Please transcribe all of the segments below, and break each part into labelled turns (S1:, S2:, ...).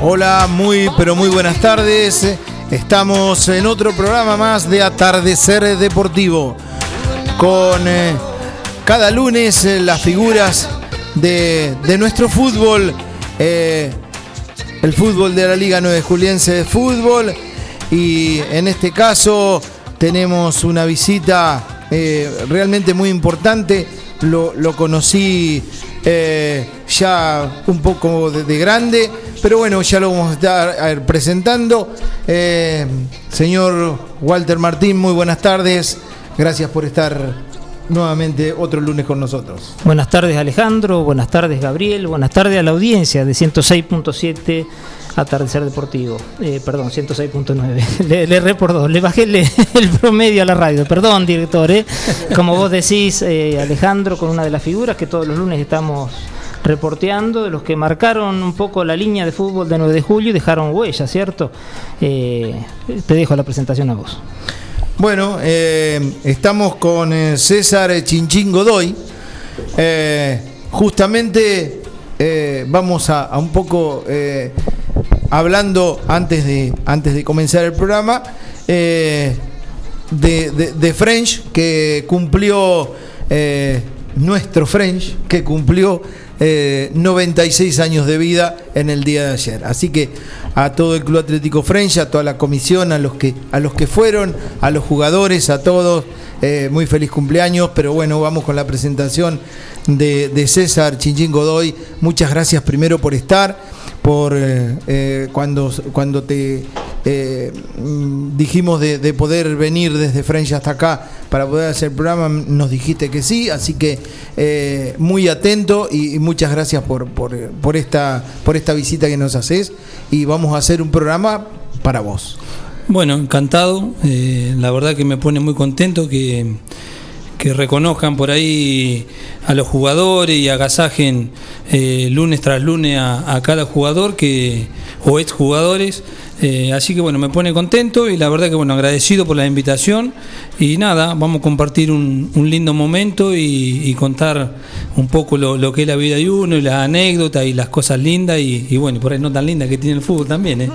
S1: Hola, muy pero muy buenas tardes. Estamos en otro programa más de Atardecer Deportivo. Con eh, cada lunes eh, las figuras de, de nuestro fútbol. eh, el fútbol de la Liga 9 Juliense de Fútbol. Y en este caso tenemos una visita realmente muy importante. Lo, lo conocí eh, ya un poco de, de grande, pero bueno, ya lo vamos a estar presentando. Eh, señor Walter Martín, muy buenas tardes. Gracias por estar nuevamente otro lunes con nosotros.
S2: Buenas tardes Alejandro, buenas tardes Gabriel, buenas tardes a la audiencia de 106.7 Atardecer Deportivo. Eh, perdón, 106.9. Le, le erré por dos, le bajé el, el promedio a la radio. Perdón, director. eh. Como vos decís, eh, Alejandro, con una de las figuras que todos los lunes estamos reporteando, de los que marcaron un poco la línea de fútbol de 9 de julio y dejaron huella, ¿cierto? Eh, te dejo la presentación a vos.
S1: Bueno, eh, estamos con eh, César Chinchín Godoy. Eh, justamente eh, vamos a, un poco eh, hablando antes de, antes de comenzar el programa eh, de, French que cumplió eh, nuestro French que cumplió eh, 96 años de vida en el día de ayer. Así que a todo el Club Atlético French, a toda la comisión, a los que, a los que fueron, a los jugadores, a todos, eh, muy feliz cumpleaños. Pero bueno, vamos con la presentación de, de César Chinchín Godoy. Muchas gracias primero por estar, por eh, eh, cuando, cuando te eh, mm, dijimos de, de poder venir desde French hasta acá para poder hacer el programa, nos dijiste que sí, así que eh, muy atento y, muchas gracias por, por, esta, por esta visita que nos haces y vamos a hacer un programa para vos.
S3: Bueno, encantado. Eh, la verdad que me pone muy contento que, que reconozcan por ahí a los jugadores y agasajen lunes tras lunes a, a cada jugador que o exjugadores. Eh, así que bueno, me pone contento y la verdad que bueno, agradecido por la invitación. Y nada, vamos a compartir un, un lindo momento y, contar un poco lo, que es la vida de uno y las anécdotas y las cosas lindas y, y bueno, por ahí no tan lindas que tiene el fútbol también. ¿eh?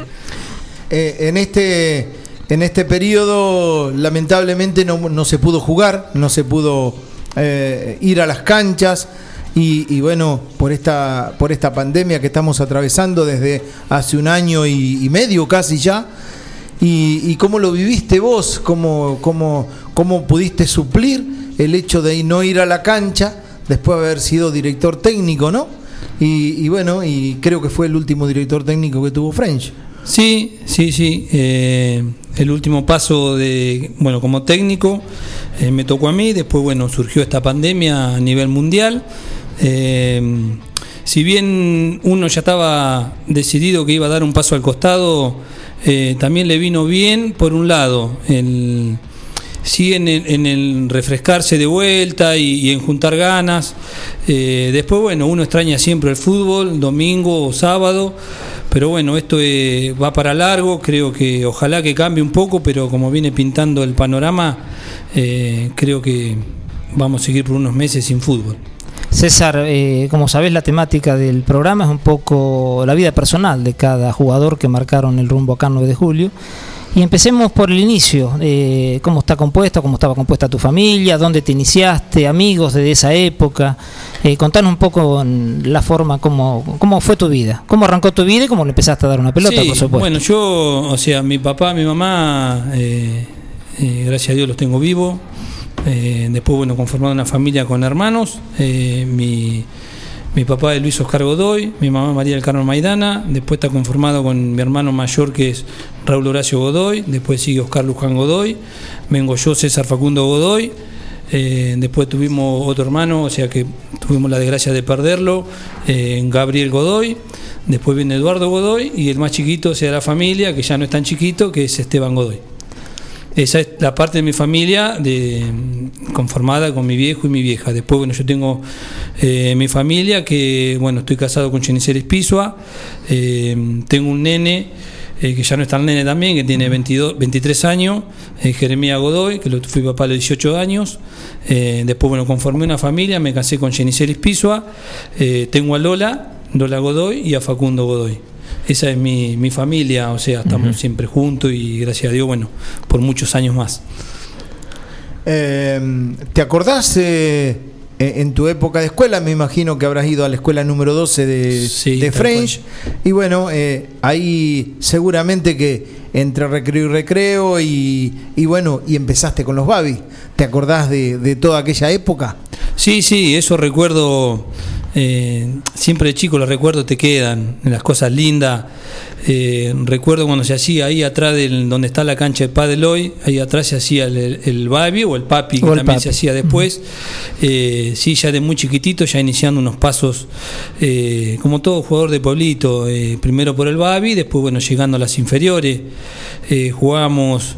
S1: Eh, en este en este periodo lamentablemente no, no se pudo jugar, no se pudo eh, ir a las canchas y, y bueno, por esta, por esta pandemia que estamos atravesando desde hace un año y, medio casi ya. Y, y cómo lo viviste vos? ¿Cómo, cómo, ¿Cómo pudiste suplir el hecho de no ir a la cancha después de haber sido director técnico, no? Y, y bueno, y creo que fue el último director técnico que tuvo French.
S3: Sí, sí, sí. eh, el último paso de, bueno, como técnico eh, me tocó a mí. Después, bueno, surgió esta pandemia a nivel mundial. Eh, si bien uno ya estaba decidido que iba a dar un paso al costado, eh, también le vino bien, por un lado, el, sí en el, refrescarse de vuelta y, en juntar ganas. Eh, después, bueno, uno extraña siempre el fútbol, domingo o sábado, pero bueno, esto eh, va para largo, creo que ojalá que cambie un poco, pero como viene pintando el panorama, creo que vamos a seguir por unos meses sin fútbol.
S2: César, eh, como sabés, la temática del programa es un poco la vida personal de cada jugador que marcaron el rumbo acá el 9 de julio. Y empecemos por el inicio, eh, cómo está compuesta, cómo estaba compuesta tu familia, dónde te iniciaste, amigos de esa época. Eh, contanos un poco la forma, cómo, cómo fue tu vida, cómo arrancó tu vida y cómo le empezaste a dar una pelota,
S3: Sí,
S2: por supuesto.
S3: Bueno, yo, o sea, mi papá, mi mamá, eh, gracias a Dios los tengo vivos. Eh, después, bueno, conformado una familia con hermanos. Eh, mi, mi papá es Luis Oscar Godoy, mi mamá María del Carmen Maidana. Después está conformado con mi hermano mayor que es Raúl Horacio Godoy. Después sigue Oscar Luján Godoy. Vengo yo, César Facundo Godoy. Eh, después tuvimos otro hermano, o sea que tuvimos la desgracia de perderlo, Gabriel Godoy. Después viene Eduardo Godoy y el más chiquito, sea, la familia, que ya no es tan chiquito, que es Esteban Godoy. Esa es la parte de mi familia conformada con mi viejo y mi vieja. Después, bueno, yo tengo eh, mi familia, que, bueno, estoy casado con Cheniceres Pisua, eh, tengo un nene, eh, que ya no está el nene también, que tiene 22, 23 años, Jeremía Godoy, que lo, fui papá a los 18 años. Después, bueno, conformé una familia, me casé con Cheniceres Pisua, tengo a Lola, Lola Godoy y a Facundo Godoy. Esa es mi, mi familia, o sea, estamos siempre juntos y gracias a Dios, bueno, por muchos años más.
S1: Eh, ¿Te acordás eh, en tu época de escuela? Me imagino que habrás ido a la escuela número 12 de,
S3: Sí,
S1: de French. Y bueno, eh, ahí seguramente que entre recreo y recreo y, y bueno, y empezaste con los Babi. ¿Te acordás de, de toda aquella época?
S3: Sí, sí, eso recuerdo, eh, siempre de chico los recuerdos te quedan, las cosas lindas. Eh, recuerdo cuando se hacía ahí atrás del, donde está la cancha de pádel hoy, ahí atrás se hacía el, el, o el papi, que
S2: el
S3: también
S2: papi.
S3: se hacía después. Eh, sí, ya de muy chiquitito, ya iniciando unos pasos, eh, como todo jugador de pueblito, eh, primero por el babi, después bueno, llegando a las inferiores, eh, jugábamos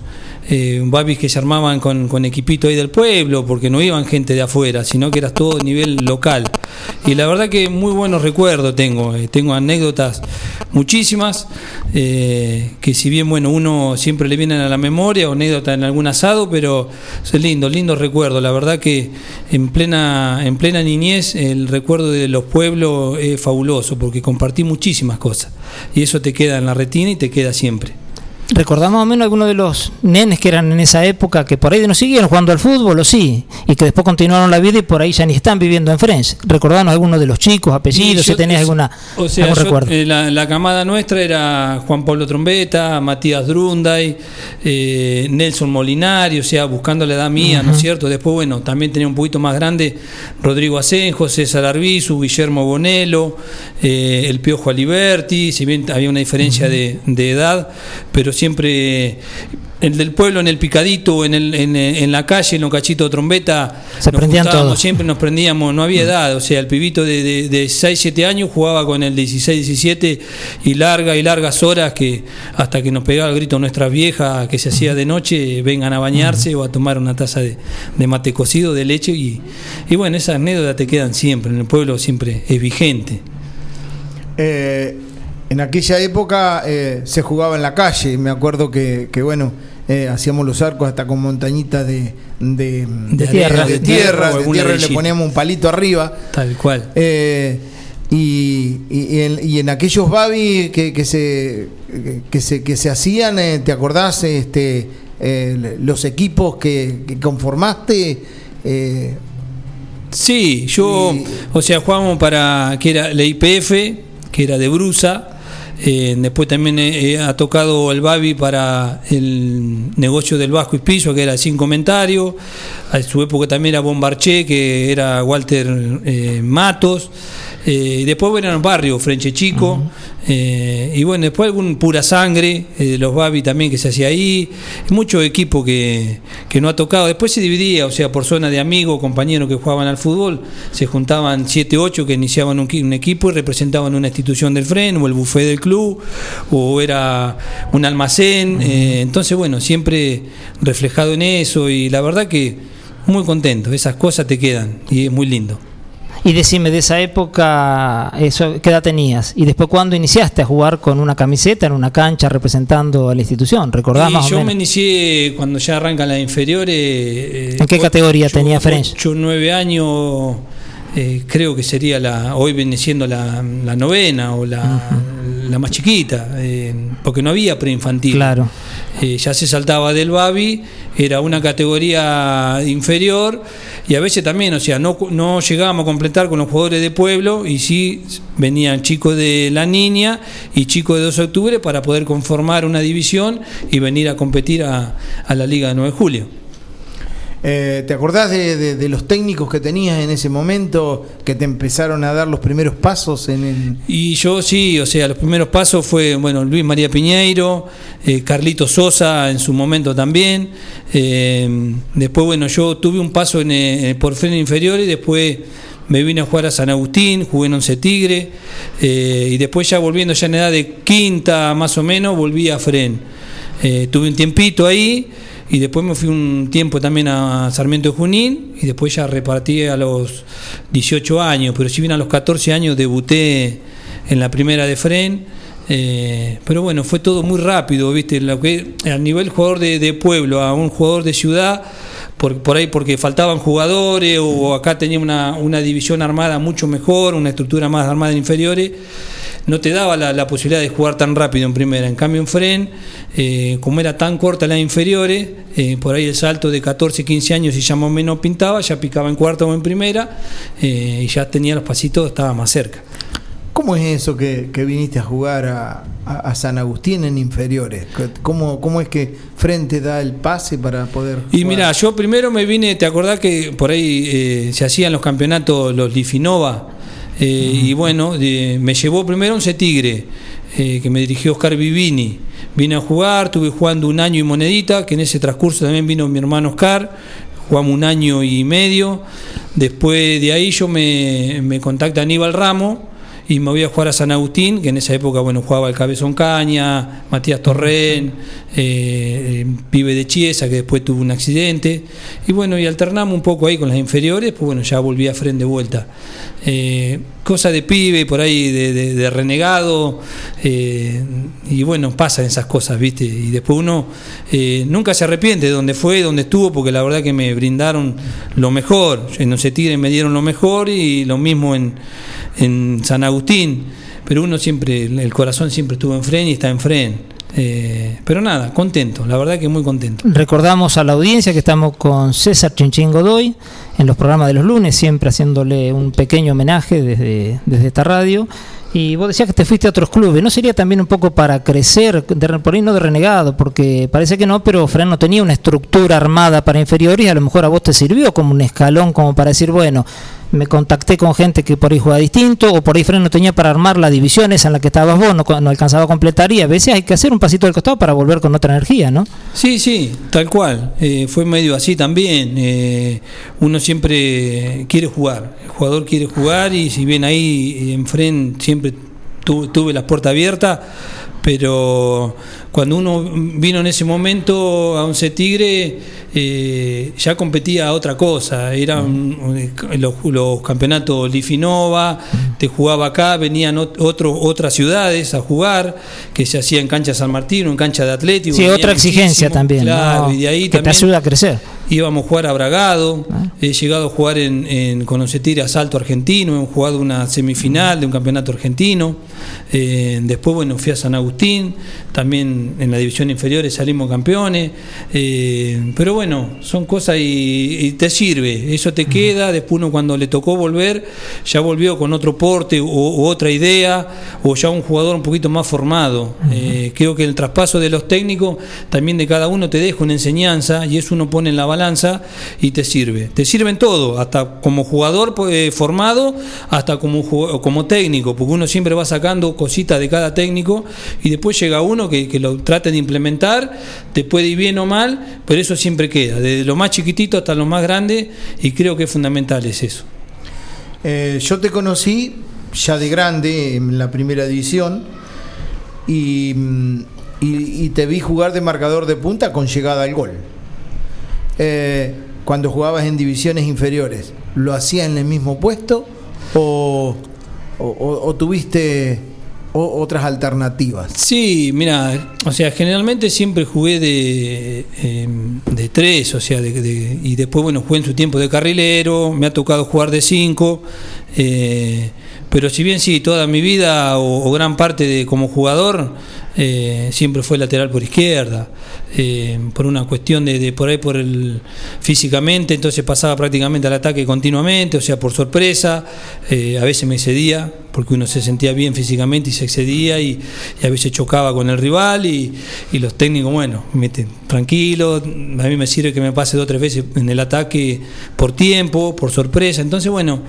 S3: eh, babis que se armaban con, con equipito ahí del pueblo, porque no iban gente de afuera, sino que era todo nivel local. Y la verdad que muy buenos recuerdos tengo, eh, tengo anécdotas muchísimas, eh, que si bien bueno, uno siempre le vienen a la memoria, o anécdotas en algún asado, pero es lindo, lindo recuerdo. La verdad que en plena, en plena niñez el recuerdo de los pueblos es fabuloso, porque compartí muchísimas cosas. Y eso te queda en la retina y te queda siempre.
S2: ¿Recordamos más o menos algunos de los nenes que eran en esa época que por ahí no siguieron jugando al fútbol o sí? Y que después continuaron la vida y por ahí ya ni están viviendo en Friends. ¿Recordamos algunos de los chicos, apellidos,
S3: yo-
S2: si tenés alguna,
S3: o sea,
S2: algún
S3: yo,
S2: recuerdo?
S3: eh, la, la camada nuestra era Juan Pablo Trombeta, Matías Drunday, eh, Nelson Molinari, o sea, buscando la edad mía, ¿no es cierto? Después, bueno, también tenía un poquito más grande Rodrigo Asenjo, César Arbizu, Guillermo Bonello, eh, el Piojo Aliberti, si bien había una diferencia de, de edad, pero siempre el del pueblo en el picadito, en, el, en, en la calle, en los cachitos de trombeta,
S2: Se
S3: nos
S2: prendían
S3: juntábamos,
S2: todos.
S3: siempre nos prendíamos, no había edad, o sea, el pibito de, de, de 6, 7 años jugaba con el 16, 17 y largas y largas horas que hasta que nos pegaba el grito nuestras viejas que se hacía de noche, vengan a bañarse o a tomar una taza de, de mate cocido, de leche y, y bueno, esas anécdotas te quedan siempre, en el pueblo siempre es vigente.
S1: Eh, en aquella época eh, se jugaba en la calle. Me acuerdo que, que, bueno, eh, hacíamos los arcos hasta con montañitas de, de,
S2: De tierra.
S1: de tierra, de tierra y le poníamos un palito arriba.
S3: Tal cual.
S1: Eh, y, y- y en, y en aquellos babi que, que se que se que se hacían, eh, ¿te acordás este los equipos que, que conformaste? Eh,
S3: Sí, yo, o sea, jugamos para que era la IPF, que era de Brusa. Eh, después también eh, ha tocado el Babi para el negocio del Vasco y Piso, que era sin comentario. A su época también era Bombarché, que era Walter eh, Matos. Eh, después bueno, eran barrios, Frenche Chico. eh, y bueno, después algún pura sangre eh, de los Babi también que se hacía ahí. Mucho equipo que, que no ha tocado. Después se dividía, o sea, por zona de amigos, compañeros que jugaban al fútbol. Se juntaban 7, 8 que iniciaban un equipo y representaban una institución del FREN o el buffet del club o era un almacén. eh, entonces, bueno, siempre reflejado en eso y la verdad que muy contento. Esas cosas te quedan y es muy lindo.
S2: Y decime, de esa época, eso, ¿qué edad tenías? Y después, ¿cuándo iniciaste a jugar con una camiseta en una cancha representando a la institución? ¿Recordás
S3: Y
S2: más o
S3: yo
S2: menos?
S3: me inicié cuando ya arrancan las inferiores. eh,
S2: ¿En qué
S3: o-
S2: categoría tenía French?
S3: Yo nueve años, eh, creo que sería la, hoy viene siendo la, la novena o la, la más chiquita, eh, porque no había preinfantil.
S2: Claro.
S3: Eh, ya se saltaba del Babi, era una categoría inferior y a veces también, o sea, no, no llegábamos a completar con los jugadores de pueblo y sí venían chicos de la niña y chicos de 2 de octubre para poder conformar una división y venir a competir a, a la Liga de 9 de Julio.
S1: Eh, ¿Te acordás de, los técnicos que tenías en ese momento que te empezaron a dar los primeros pasos en el...
S3: Y yo sí, o sea, los primeros pasos fue, bueno, Luis María Piñeiro, eh, Carlito Sosa en su momento también. eh, después, bueno, yo tuve un paso en, eh, por Fren Inferior y después me vine a jugar a San Agustín, jugué en Once Tigre y después ya volviendo ya en edad de quinta más o menos, volví a Fren. Tuve un tiempito ahí y después me fui un tiempo también a Sarmiento de Junín y después ya repartí a los 18 años, pero si bien a los 14 años debuté en la primera de Fren. eh, pero bueno, fue todo muy rápido, ¿viste? Lo que, a nivel jugador de, pueblo, a un jugador de ciudad, por, por ahí porque faltaban jugadores o acá tenía una, una división armada mucho mejor, una estructura más armada en inferiores, no te daba la, la posibilidad de jugar tan rápido en primera. En cambio en Fren, eh, como era tan corta las inferiores, eh, por ahí el salto de 14, 15 años y ya más o menos pintaba, ya picaba en cuarta o en primera eh, y ya tenía los pasitos, estaba más cerca.
S1: ¿Cómo es eso que, que viniste a jugar a, a- a San Agustín en inferiores? ¿Cómo, ¿Cómo es que Frente da el pase para poder...
S3: Y
S1: jugar?
S3: mira, yo primero me vine, ¿te acordás que por ahí eh, se hacían los campeonatos, los Lifinova? Eh, Y bueno, me llevó primero a Once Tigre, eh, que me dirigió Oscar Vivini. Vine a jugar, estuve jugando un año y monedita, que en ese transcurso también vino mi hermano Oscar, jugamos un año y medio. Después de ahí yo me, me contacta Aníbal Ramos y me voy a jugar a San Agustín, que en esa época bueno jugaba el Cabezón Caña, Matías Torren, eh, pibe de Chiesa, que después tuvo un accidente, y bueno, y alternamos un poco ahí con las inferiores, pues bueno, ya volví a frente de vuelta. Eh, cosa de pibe, por ahí de, renegado, eh, y bueno, pasan esas cosas, ¿viste? Y después uno eh, nunca se arrepiente de donde fue, donde estuvo, porque la verdad que me brindaron lo mejor. En Once Tigres me dieron lo mejor y lo mismo en, en San Agustín. Pero uno siempre, el corazón siempre estuvo en Fren y está en Fren. Eh, pero nada, contento, la verdad que muy contento.
S2: Recordamos a la audiencia que estamos con César Chinchín Godoy en los programas de los lunes, siempre haciéndole un pequeño homenaje desde, desde esta radio. Y vos decías que te fuiste a otros clubes. ¿No sería también un poco para crecer, de, por ahí no de renegado? Porque parece que no, pero Fran no tenía una estructura armada para inferiores a lo mejor a vos te sirvió como un escalón, como para decir, bueno, me contacté con gente que por ahí juega distinto, o por ahí Fran no tenía para armar la división esa en la que estabas vos, no, alcanzaba a completar, y a veces hay que hacer un pasito del costado para volver con otra energía, ¿no?
S3: Sí, sí, tal cual. Eh, fue medio así también. Eh, uno siempre quiere jugar. El jugador quiere jugar y si bien ahí en Fren siempre tu- tuve las puertas abiertas, pero cuando uno vino en ese momento a Once Tigre eh, ya competía a otra cosa. Eran los, los campeonatos Lifinova, te jugaba acá, venían ot- otro- otras ciudades a jugar, que se hacía en cancha San Martín en cancha de Atlético.
S2: Sí, otra exigencia también.
S3: Claro,
S2: ¿no?
S3: y de ahí
S2: que te ayuda a crecer.
S3: íbamos a jugar a Bragado,
S2: Ah.
S3: he llegado a jugar en, en con Once Tigre a Salto Argentino, hemos jugado una semifinal de un campeonato argentino, Eh, después bueno fui a San Agustín, también en la división inferior salimos campeones, Eh, pero bueno, son cosas y, y te sirve, eso te queda, después uno cuando le tocó volver, ya volvió con otro porte o, o otra idea, o ya un jugador un poquito más formado. Eh, creo que el traspaso de los técnicos también de cada uno te deja una enseñanza y eso uno pone en la balanza y te sirve. Te sirve en todo, hasta como jugador eh, formado, hasta como, como técnico, porque uno siempre va sacando cositas de cada técnico y después llega uno que, lo trate de implementar, te puede ir bien o mal, pero eso siempre queda, desde lo más chiquitito hasta lo más grande y creo que es fundamental es eso.
S1: Eh, yo te conocí ya de grande en la primera división y, mm, y- y te vi jugar de marcador de punta con llegada al gol. Eh, cuando jugabas en divisiones inferiores, ¿lo hacías en el mismo puesto o- o tuviste o- otras alternativas?
S3: Sí, mira, o sea, generalmente siempre jugué de, eh, de tres, o sea, de, de- y después, bueno, jugué en su tiempo de carrilero, me ha tocado jugar de cinco, eh, pero si bien sí, toda mi vida o, o gran parte de como jugador eh, siempre fue lateral por izquierda, eh, por una cuestión de, por ahí por el físicamente, entonces pasaba prácticamente al ataque continuamente, o sea, por sorpresa, a veces me excedía, porque uno se sentía bien físicamente y se excedía y, a veces chocaba con el rival y, los técnicos, bueno, meten tranquilo, a mí me sirve que me pase dos o tres veces en el ataque por tiempo, por sorpresa, entonces bueno,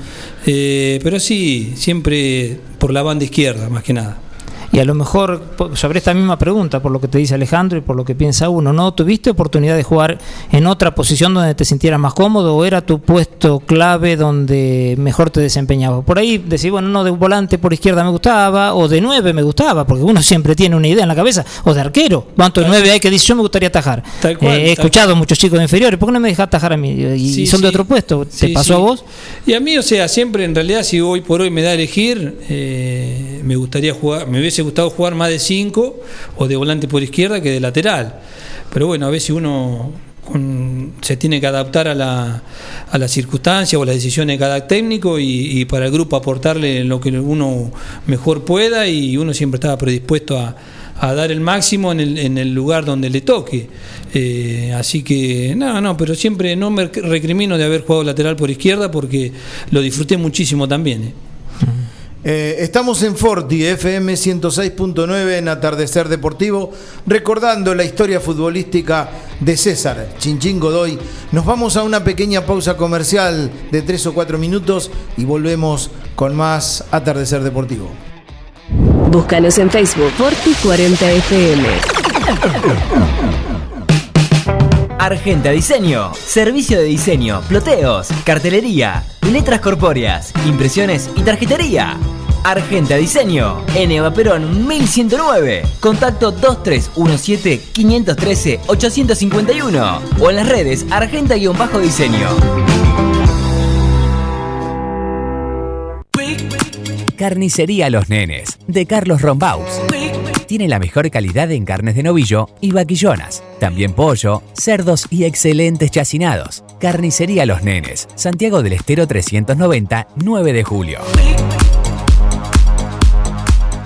S3: pero sí, siempre por la banda izquierda, más que nada.
S2: Y a lo mejor sobre esta misma pregunta, por lo que te dice Alejandro y por lo que piensa uno, ¿no? ¿Tuviste oportunidad de jugar en otra posición donde te sintieras más cómodo o era tu puesto clave donde mejor te desempeñabas? Por ahí decís, bueno, no, de volante por izquierda me gustaba o de nueve me gustaba, porque uno siempre tiene una idea en la cabeza, o de arquero. ¿Cuánto de nueve hay que decir yo me gustaría atajar? Eh, he escuchado a muchos chicos de inferiores, ¿por qué no me dejas atajar a mí? Y son de otro puesto, ¿te pasó a vos?
S3: Y a mí, o sea, siempre en realidad si hoy por hoy me da a elegir, eh, me gustaría jugar, me hubiese gustado jugar más de 5 o de volante por izquierda que de lateral. Pero bueno, a veces uno se tiene que adaptar a la, a la circunstancia o a las decisiones de cada técnico y, para el grupo aportarle lo que uno mejor pueda y uno siempre estaba predispuesto a, dar el máximo en el, en el lugar donde le toque. Eh, así que, no, no, pero siempre no me recrimino de haber jugado lateral por izquierda porque lo disfruté muchísimo también. ¿eh?
S1: Eh, estamos en Forti, FM 106.9 en Atardecer Deportivo, recordando la historia futbolística de César Chinchín Godoy. Nos vamos a una pequeña pausa comercial de tres o cuatro minutos y volvemos con más Atardecer Deportivo.
S4: Búscanos en Facebook, Forti 40 FM.
S5: Argenta Diseño. Servicio de diseño, ploteos, cartelería, letras corpóreas, impresiones y tarjetería. Argenta Diseño, en Eva Perón 1109. Contacto 2317-513-851 o en las redes Argenta-Diseño. Carnicería Los Nenes, de Carlos Rombaus tiene la mejor calidad en carnes de novillo y vaquillonas, también pollo, cerdos y excelentes chacinados. Carnicería Los Nenes, Santiago del Estero 390, 9 de julio.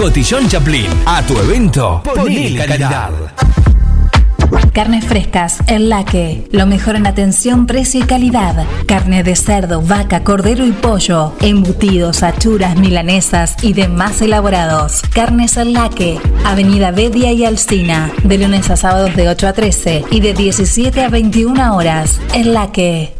S5: Cotillón Chaplin. A tu evento, ponle calidad.
S6: Carnes frescas, el laque. Lo mejor en atención, precio y calidad. Carne de cerdo, vaca, cordero y pollo. Embutidos, achuras, milanesas y demás elaborados. Carnes el laque. Avenida Bedia y Alcina. De lunes a sábados de 8 a 13 y de 17 a 21 horas. El laque.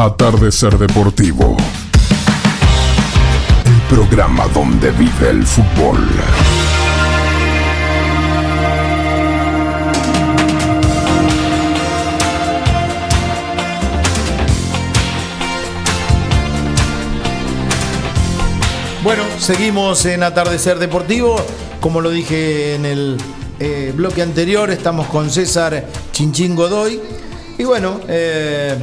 S7: Atardecer Deportivo. El programa donde vive el fútbol.
S1: Bueno, seguimos en Atardecer Deportivo. Como lo dije en el eh, bloque anterior, estamos con César Chinchín Godoy. Y bueno, eh,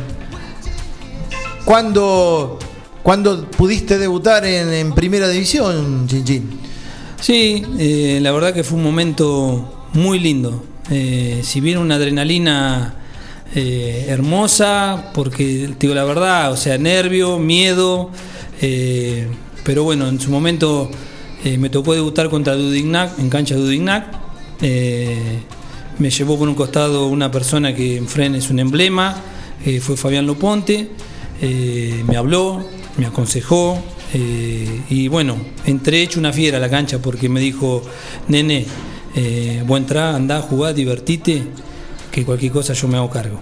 S1: ¿cuándo, cuándo pudiste debutar en, Primera División, Chinchín?
S3: Sí, eh, la verdad que fue un momento muy lindo. Eh, si bien una adrenalina eh, hermosa, porque te digo la verdad, o sea, nervio, miedo, eh, pero bueno, en su momento me tocó debutar contra Dudignac, en cancha Dudignac. Me llevó por un costado una persona que en Fren es un emblema, fue Fabián Loponte, eh, me habló, me aconsejó, eh, y bueno, entré hecho una fiera a la cancha porque me dijo, nene, eh, vos entrá, andá, jugá, divertite, que cualquier cosa yo me hago cargo.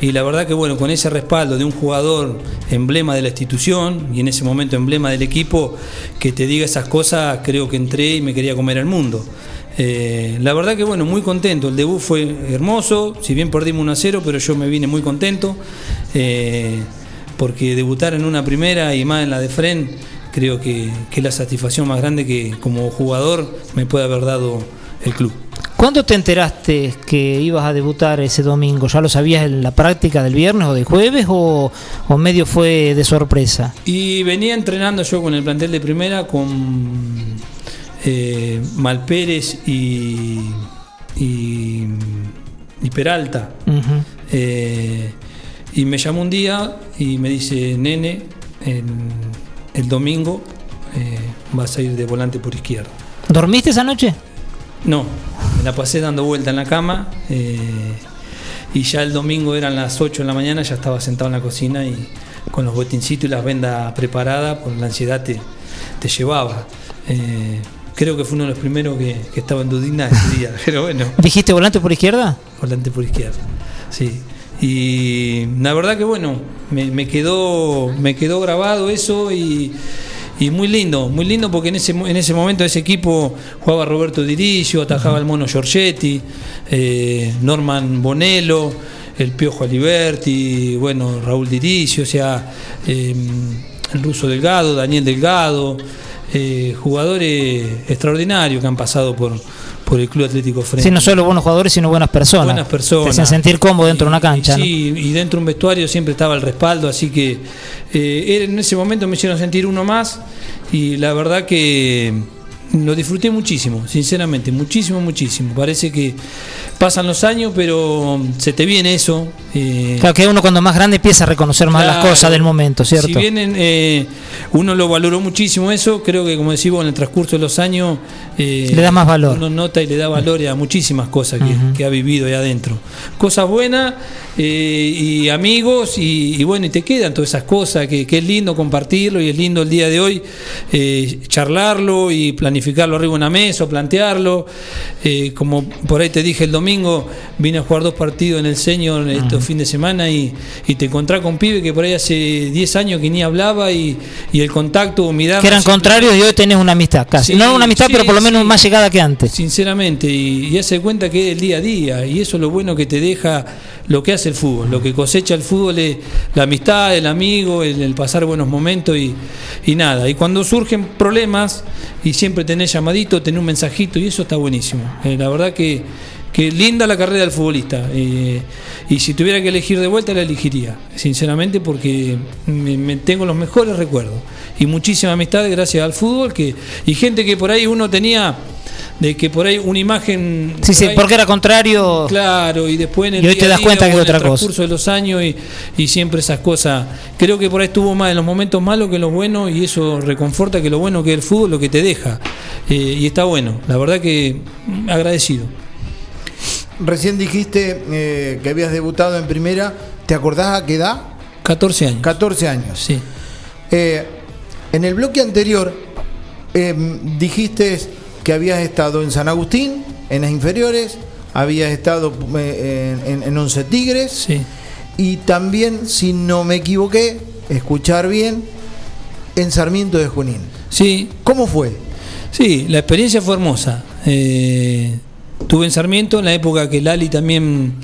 S3: Y la verdad que bueno, con ese respaldo de un jugador emblema de la institución y en ese momento emblema del equipo, que te diga esas cosas, creo que entré y me quería comer el mundo. Eh, la verdad que bueno, muy contento, el debut fue hermoso, si bien perdimos 1 a 0, pero yo me vine muy contento, porque debutar en una primera y más en la de Fren, creo que, que es la satisfacción más grande que como jugador me puede haber dado el club.
S2: ¿Cuándo te enteraste que ibas a debutar ese domingo? ¿Ya lo sabías en la práctica del viernes o del jueves o, o medio fue de sorpresa?
S3: Y venía entrenando yo con el plantel de primera con eh, Malpérez y, y, y Peralta. Eh, y me llamó un día y me dice, nene, en- el domingo eh, vas a ir de volante por izquierda.
S2: ¿Dormiste esa noche?
S3: No, me la pasé dando vuelta en la cama eh, y ya el domingo eran las 8 de la mañana, ya estaba sentado en la cocina y con los botincitos y las vendas preparadas, por la ansiedad te, te llevaba. Eh, creo que fue uno de los primeros que, que estaba en Dudina ese día, pero bueno.
S2: ¿Dijiste volante por izquierda?
S3: Volante por izquierda, sí. Y la verdad que bueno, me, quedó, me quedó grabado eso y, y muy lindo, muy lindo porque en ese, en ese momento ese equipo jugaba Roberto Diricio, atajaba el mono Giorgetti, eh, Norman Bonello, el Piojo Aliberti, bueno, Raúl Diricio, o sea, eh, el ruso Delgado, Daniel Delgado, eh, jugadores extraordinarios que han pasado por, por el Club Atlético Frente.
S2: Sí, no solo buenos jugadores, sino buenas personas.
S3: Buenas personas.
S2: Te hacen sentir cómodo dentro de una cancha.
S3: Sí, y dentro de un vestuario siempre estaba el respaldo, así que eh, en ese momento me hicieron sentir uno más y la verdad que lo disfruté muchísimo, sinceramente, muchísimo, muchísimo. Parece que pasan los años, pero se te viene eso. eh,
S2: Claro que uno cuando más grande empieza a reconocer más las cosas del momento, ¿cierto?
S3: Si bien eh, uno lo valoró muchísimo eso, creo que como decimos en el transcurso de los años eh,
S2: Le da más valor.
S3: Uno nota y le da valor a muchísimas cosas que, que ha vivido ahí adentro. Cosas buenas eh, y amigos y, y bueno, y te quedan todas esas cosas que, que es lindo compartirlo y es lindo el día de hoy eh, charlarlo y planificarlo arriba de una mesa o plantearlo. Eh, como por ahí te dije el domingo, vine a jugar dos partidos en el Señor estos fin de semana y, y te encontrás con pibe que por ahí hace 10 años que ni hablaba y, y el contacto, mirar
S2: que eran contrarios y hoy tenés una amistad casi.
S3: Sí,
S2: no una amistad,
S3: sí,
S2: pero por lo menos
S3: sí.
S2: más llegada que antes.
S3: Sinceramente, y, y hace cuenta que es el día a día, y eso es lo bueno que te deja lo que hace fútbol, lo que cosecha el fútbol es la amistad, el amigo, el, pasar buenos momentos y, y nada. Y cuando surgen problemas, y siempre tenés llamadito, tenés un mensajito, y eso está buenísimo. Eh, la verdad que, que linda la carrera del futbolista. eh, y si tuviera que elegir de vuelta, la elegiría, sinceramente, porque me, me tengo los mejores recuerdos. Y muchísima amistad gracias al fútbol, que, y gente que por ahí uno tenía de que por ahí una imagen.
S2: Sí,
S3: por
S2: sí,
S3: ahí-
S2: porque era contrario.
S3: Claro, y después en el
S2: Y hoy
S3: día
S2: te
S3: a
S2: das
S3: día
S2: cuenta
S3: o
S2: que es
S3: en
S2: otra
S3: el
S2: cosa.
S3: transcurso de los años y, y siempre esas cosas. Creo que por ahí estuvo más en los momentos malos que en los buenos y eso reconforta que lo bueno que es el fútbol, lo que te deja. Eh, y está bueno, la verdad que mm, agradecido.
S1: Recién dijiste eh, que habías debutado en primera. ¿Te acordás a qué edad?
S3: 14 años.
S1: 14 años.
S3: Sí.
S1: Eh, en el bloque anterior eh, dijiste que habías estado en San Agustín, en las inferiores, habías estado eh, en, en- en Once Tigres
S3: Sí.
S1: y también, si no me equivoqué, escuchar bien, en Sarmiento de Junín.
S3: Sí,
S1: ¿Cómo fue?
S3: Sí, la experiencia fue hermosa. Eh, estuve en Sarmiento en la época que Lali también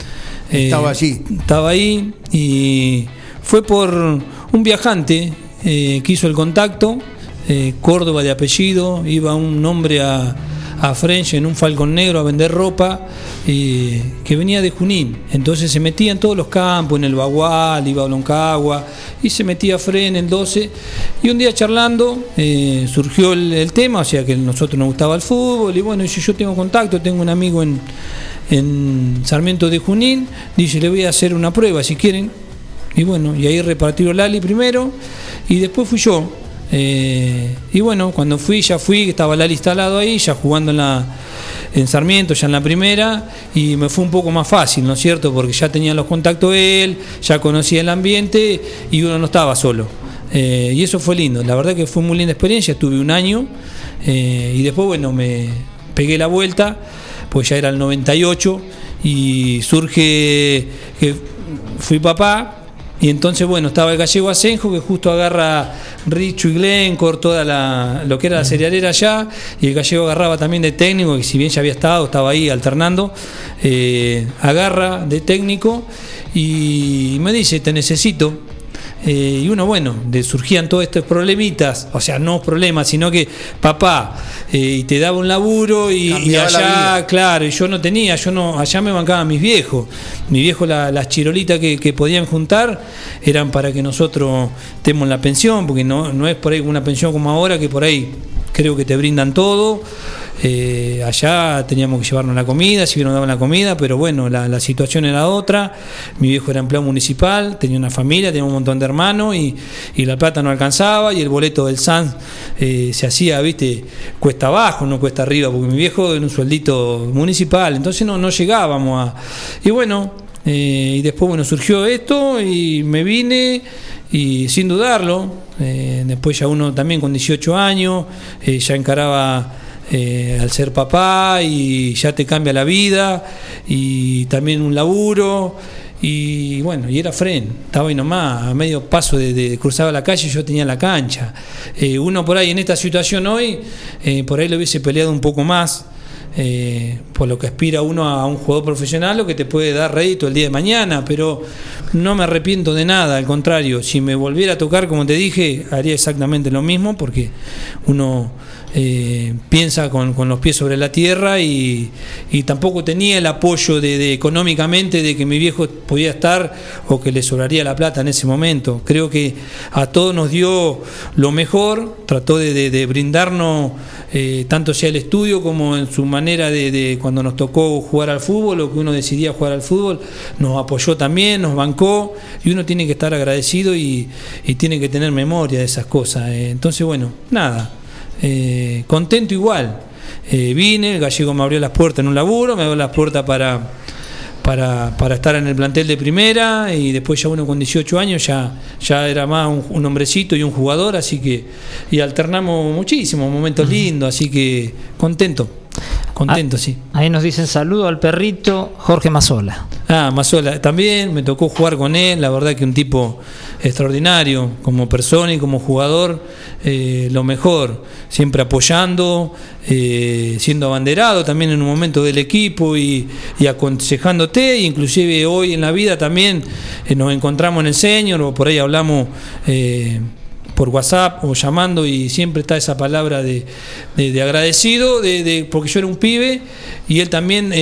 S3: eh,
S1: Estaba allí.
S3: Estaba ahí y fue por un viajante eh, que hizo el contacto. Eh, Córdoba de apellido, iba un hombre a, a French en un falcón negro a vender ropa que venía de Junín. Entonces se metía en todos los campos, en el Bagual, iba a Loncagua y se metía a Fren en el 12. Y un día charlando eh, surgió el, tema, o sea que a nosotros nos gustaba el fútbol y bueno, yo tengo contacto, tengo un amigo en, en Sarmiento de Junín, dice, le voy a hacer una prueba si quieren. Y bueno, y ahí repartió Lali primero y después fui yo. Eh, y bueno, cuando fui, ya fui, estaba Lali instalado ahí, ya jugando en la en Sarmiento, ya en la primera, y me fue un poco más fácil, ¿no es cierto? Porque ya tenía los contactos él, ya conocía el ambiente y uno no estaba solo. Eh, y eso fue lindo, la verdad que fue muy linda experiencia, estuve un año eh, y después, bueno, me pegué la vuelta, pues ya era el 98 y surge que fui papá y entonces, bueno, estaba el gallego Asenjo que justo agarra Richo y Glencore, toda la, lo que era la cerealera allá, y el gallego agarraba también de técnico, que si bien ya había estado, estaba ahí alternando, eh, agarra de técnico y me dice, te necesito. Eh, y uno, bueno, de, surgían todos estos problemitas, o sea, no problemas, sino que papá, eh, y te daba un laburo y, allá, claro, y yo no tenía, yo no, allá me bancaban mis viejos. Mi viejo, la- las chirolitas que, que podían juntar eran para que nosotros temos la pensión, porque no, no es por ahí una pensión como ahora, que por ahí creo que te brindan todo. Eh, allá teníamos que llevarnos la comida, si bien nos daban la comida, pero bueno, la, situación era otra. Mi viejo era empleado municipal, tenía una familia, tenía un montón de hermanos y, y la plata no alcanzaba y el boleto del SANS eh, se hacía, viste, cuesta abajo, no cuesta arriba, porque mi viejo era un sueldito municipal, entonces no, no llegábamos a... Y bueno, eh, y después bueno, surgió esto y me vine y sin dudarlo, eh, después ya uno también con 18 años, eh, ya encaraba eh, al ser papá y ya te cambia la vida y también un laburo y bueno, y era Fren, estaba ahí nomás, a medio paso de, de cruzaba la calle y yo tenía la cancha. Uno por ahí en esta situación hoy, por ahí lo hubiese peleado un poco más, eh, por lo que aspira uno a un jugador profesional, lo que te puede dar rédito el día de mañana, pero no me arrepiento de nada, al contrario, si me volviera a tocar, como te dije, haría exactamente lo mismo, porque uno eh, piensa con, los pies sobre la tierra y, y tampoco tenía el apoyo de, de económicamente de que mi viejo podía estar o que le sobraría la plata en ese momento. Creo que a todos nos dio lo mejor, trató de, brindarnos eh, tanto sea el estudio como en su manera de, cuando nos tocó jugar al fútbol o que uno decidía jugar al fútbol, nos apoyó también, nos bancó y uno tiene que estar agradecido y, y tiene que tener memoria de esas cosas. Eh, entonces, bueno, nada, eh, contento igual. Eh, vine, el gallego me abrió las puertas en un laburo, me abrió las puertas para, para, para estar en el plantel de primera y después ya uno con 18 años ya, ya era más un, un hombrecito y un jugador, así que y alternamos muchísimos momentos lindos, así que contento, contento, sí.
S2: Ahí nos dicen saludo al perrito Jorge Mazola.
S3: Ah, Mazola, también me tocó jugar con él, la verdad que un tipo extraordinario, como persona y como jugador, eh, lo mejor, siempre apoyando, eh, siendo abanderado también en un momento del equipo y, aconsejándote, inclusive hoy en la vida también eh, nos encontramos en el señor o por ahí hablamos. por WhatsApp o llamando y siempre está esa palabra de, de- de agradecido, de, porque yo era un pibe y él también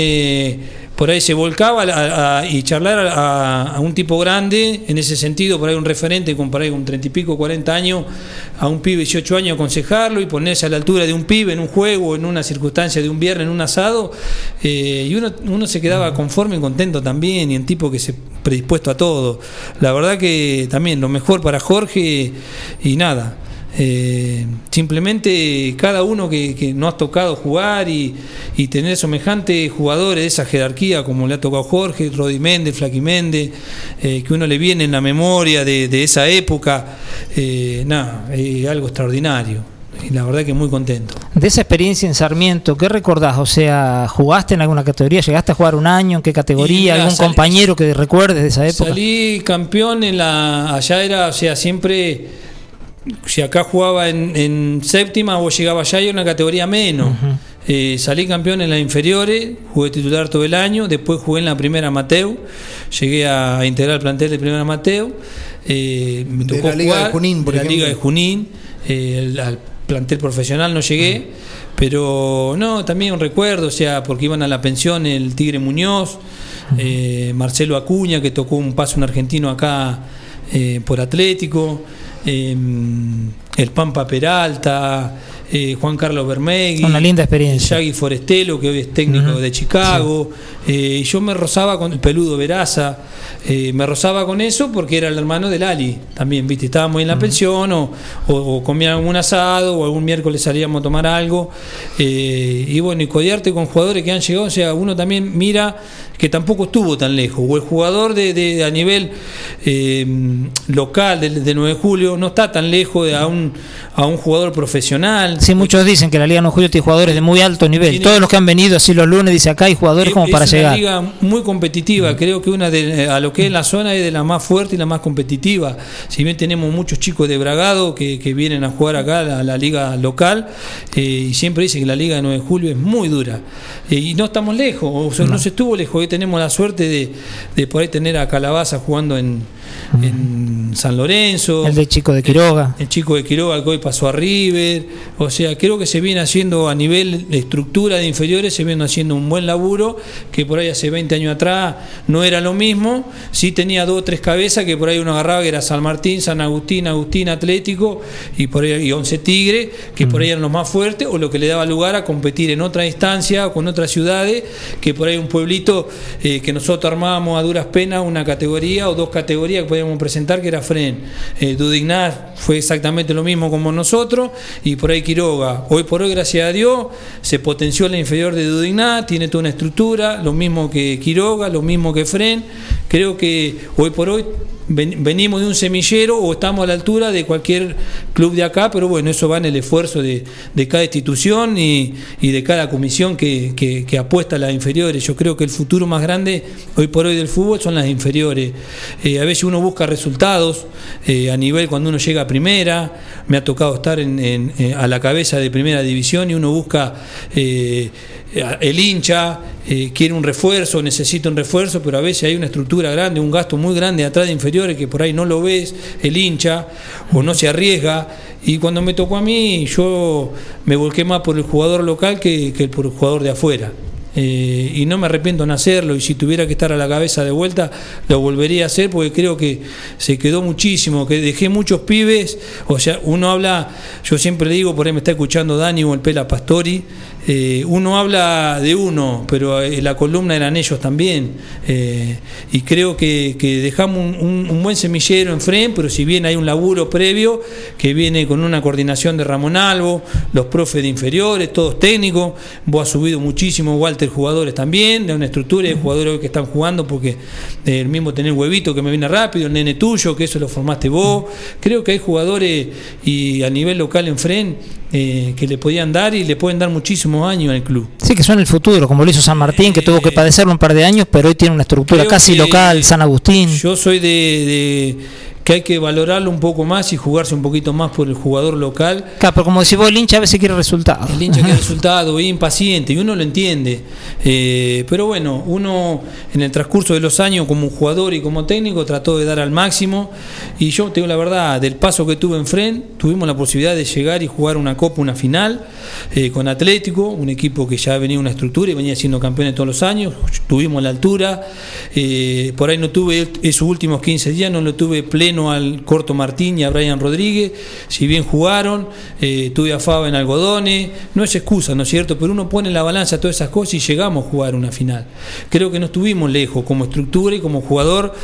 S3: por ahí se volcaba a- a- y charlar a, a un tipo grande, en ese sentido, por ahí un referente con por ahí un 30 y pico, 40 años, a un pibe de 18 años aconsejarlo y ponerse a la altura de un pibe en un juego, en una circunstancia de un viernes, en un asado, eh, y uno, uno se quedaba conforme y contento también, y en tipo que se predispuesto a todo. La verdad que también lo mejor para Jorge y nada. Eh, simplemente cada uno que, que no has tocado jugar y, y tener semejantes jugadores de esa jerarquía como le ha tocado Jorge, Rodi Méndez, Flaqui Méndez, eh, que uno le viene en la memoria de, de esa época, eh, nada, es algo extraordinario. Y la verdad que muy contento.
S2: De esa experiencia en Sarmiento, ¿qué recordás? O sea, ¿jugaste en alguna categoría? ¿Llegaste a jugar un año? ¿En qué categoría? ¿Algún
S3: salí-
S2: compañero que recuerdes de esa época?
S3: Salí campeón en la. Allá era, o sea, siempre. Si acá jugaba en, en séptima o llegaba allá y una categoría menos. Eh, salí campeón en las inferiores, jugué titular todo el año, después jugué en la primera Mateo, llegué a integrar el plantel de primera Mateo. eh, me
S1: De
S3: tocó
S1: la Liga de
S3: jugar
S1: Junín, por
S3: de la
S1: ejemplo.
S3: Liga de Junín. eh, el- al plantel profesional no llegué, pero no, también un recuerdo, o sea, porque iban a la pensión el Tigre Muñoz, eh, Marcelo Acuña, que tocó un paso un argentino acá eh, por Atlético, eh, el Pampa Peralta, eh, Juan Carlos Bermegui,
S2: Una linda experiencia.
S3: Yagi Forestelo, que hoy es técnico de Chicago, eh, y yo me rozaba con el peludo Veraza, eh, me rozaba con eso porque era el hermano del Ali, también, viste, estábamos en la pensión o, o, o comían algún asado o algún miércoles salíamos a tomar algo, eh, y bueno, y codearte con jugadores que han llegado, o sea, uno también mira que tampoco estuvo tan lejos, o el jugador de, de- a nivel eh, local del de 9 de julio no está tan lejos de a un, a un jugador profesional.
S2: Sí, muchos dicen que la Liga No Julio tiene jugadores de muy alto nivel.
S3: Tiene-
S2: Todos los que han venido así los lunes, dice acá hay jugadores como
S3: Es
S2: para
S3: una
S2: llegar.
S3: liga muy competitiva, creo que una de a lo que es la zona es de la más fuerte y la más competitiva. Si bien tenemos muchos chicos de Bragado que, que vienen a jugar acá a la, la liga local, eh, y siempre dicen que la liga de 9 de julio es muy dura. Eh, y no estamos lejos, o sea, no. se estuvo lejos, hoy tenemos la suerte de, de poder tener a Calabaza jugando en, en San Lorenzo.
S2: El de Chico de Quiroga.
S3: El chico de Quiroga que hoy pasó a River. O sea, creo que se viene haciendo a nivel de estructura de inferiores, se viene haciendo un buen laburo, que por ahí hace 20 años atrás no era lo mismo. Sí tenía dos o tres cabezas que por ahí uno agarraba, que era San Martín, San Agustín, Agustín Atlético y por ahí y Once Tigre, que por ahí eran los más fuertes, o lo que le daba lugar a competir en otra instancia o con otras ciudades, que por ahí un pueblito eh, que nosotros armábamos a duras penas una categoría o dos categorías que podíamos presentar, que era Fren. Eh, fue exactamente lo mismo como nosotros, y por ahí Quiroga. Hoy por hoy, gracias a Dios, se potenció la inferior de Dudignat, tiene toda una estructura, lo mismo que Quiroga, lo mismo que Fren. Creo que hoy por hoy ven- venimos de un semillero o estamos a la altura de cualquier club de acá, pero bueno, eso va en el esfuerzo de, de cada institución y, y de cada comisión que, que- apuesta a las inferiores. Yo creo que el futuro más grande hoy por hoy del fútbol son las inferiores. Eh, a veces uno busca resultados eh, a nivel cuando uno llega a primera, me ha tocado estar en- en- eh, a la cabeza de primera división y uno busca el hincha, eh, quiere un refuerzo, necesita un refuerzo, pero a veces hay una estructura grande, un gasto muy grande atrás de inferiores que por ahí no lo ves, el hincha, o no se arriesga. Y cuando me tocó a mí, yo me volqué más por el jugador local que, que por el jugador de afuera. Eh, y no me arrepiento en hacerlo y si tuviera que estar a la cabeza de vuelta lo volvería a hacer porque creo que se quedó muchísimo, que dejé muchos pibes, o sea, uno habla, yo siempre le digo, por ahí me está escuchando Dani o el Pela Pastori, eh, uno habla de uno, pero eh, la columna eran ellos también, eh, y creo que, dejamos un, buen semillero en Fren, pero si bien hay un laburo previo que viene con una coordinación de Ramón Albo, los profes de inferiores, todos técnicos, vos has subido muchísimo, Walter, jugadores también, de una estructura de jugadores que están jugando, porque el mismo tener huevito que me viene rápido, el nene tuyo, que eso lo formaste vos, creo que hay jugadores y a nivel local en Fren eh, que le podían dar y le pueden dar muchísimos años al club.
S2: Sí, que son el futuro, como lo hizo San Martín, que tuvo que padecerlo un par de años, pero hoy tiene una estructura casi local, San Agustín.
S3: Yo soy de, de que hay que valorarlo un poco más y jugarse un poquito más por el jugador local.
S2: Claro, pero como decís vos, el hincha a veces quiere resultados.
S3: El hincha quiere resultado, es impaciente y uno lo entiende. Eh, pero bueno, uno en el transcurso de los años como jugador y como técnico trató de dar al máximo. Y yo te digo la verdad, del paso que tuve en Fren, tuvimos la posibilidad de llegar y jugar una copa, una final eh, con Atlético, un equipo que ya venía una estructura y venía siendo campeones todos los años. Tuvimos la altura. eh, por ahí no tuve esos últimos 15 días, no lo tuve pleno al Corto Martín y a Brian Rodríguez. Si bien jugaron, eh, tuve a Faba en algodones. No es excusa, ¿no es cierto? Pero uno pone en la balanza todas esas cosas y llegamos a jugar una final. Creo que no estuvimos lejos como estructura y como jugador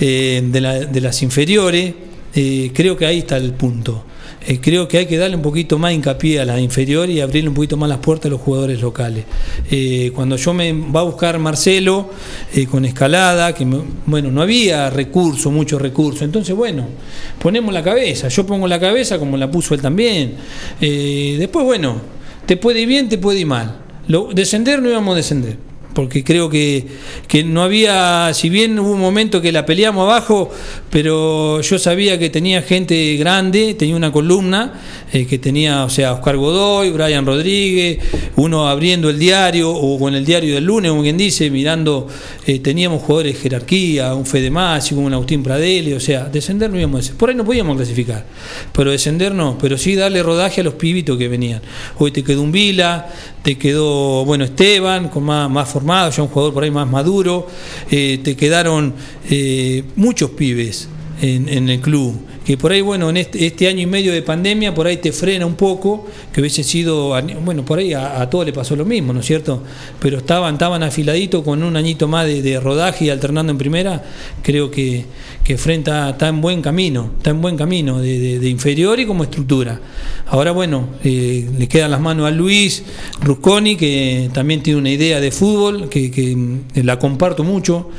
S3: eh, de, la- de las inferiores. eh, creo que ahí está el punto. Eh, creo que hay que darle un poquito más hincapié a las inferiores y abrirle un poquito más las puertas a los jugadores locales. Eh, cuando yo me va a buscar Marcelo eh, con escalada, que me- bueno, no había recursos, muchos recursos, entonces bueno, ponemos la cabeza, yo pongo la cabeza como la puso él también. Después bueno, te puede ir bien, te puede ir mal. Lo- descender no íbamos a descender porque creo que, que no había, si bien hubo un momento que la peleamos abajo, pero yo sabía que tenía gente grande, tenía una columna eh, que tenía, o sea, Oscar Godoy, Brian Rodríguez, uno abriendo el diario o con el diario del lunes, como quien dice, mirando, eh, teníamos jugadores de jerarquía, un Fede Masi, un Agustín Pradelli, o sea, descender no íbamos. Por ahí no podíamos clasificar, pero descender no, pero sí darle rodaje a los pibitos que venían. Hoy te quedó un Vila, te quedó, bueno, Esteban, con más, más formado, ya un jugador por ahí más maduro, eh, te quedaron muchos pibes en, en el club que por ahí, bueno, en este, este, año y medio de pandemia, por ahí te frena un poco, que hubiese sido, bueno, por ahí a, a todos le pasó lo mismo, ¿no es cierto? Pero estaban, estaban afiladitos con un añito más de, rodaje y alternando en primera, creo que, que Frenta está en buen camino, está en buen camino, de, inferior y como estructura. Ahora, bueno, eh, le quedan las manos a Luis Rusconi, que también tiene una idea de fútbol, que, que mm, la comparto mucho,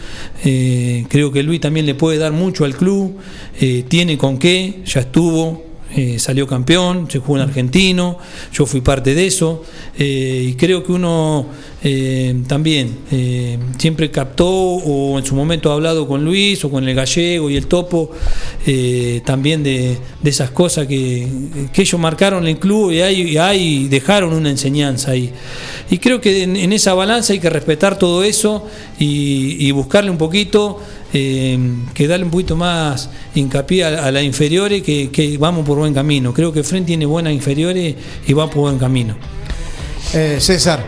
S3: eh, creo que Luis también le puede dar mucho al club, eh, tiene con qué, ya estuvo, eh, salió campeón, se jugó en argentino, yo fui parte de eso, eh, y creo que uno eh, también siempre captó o en su momento ha hablado con Luis o con el gallego y el topo, también de, esas cosas que, ellos marcaron el club y ahí, dejaron una enseñanza ahí. Y creo que en, esa balanza hay que respetar todo eso y buscarle un poquito eh, que darle un poquito más hincapié a, las inferiores, que, vamos por buen camino. Creo que Frente tiene buenas inferiores y va por buen camino.
S1: Eh, César,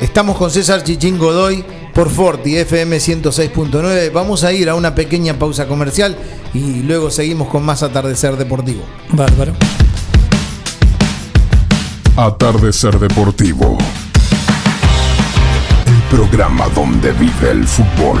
S1: estamos con César Chichín Godoy por Forti FM 106.9. Vamos a ir a una pequeña pausa comercial y luego seguimos con más Atardecer Deportivo.
S3: Bárbaro.
S7: Atardecer Deportivo. El programa donde vive el fútbol.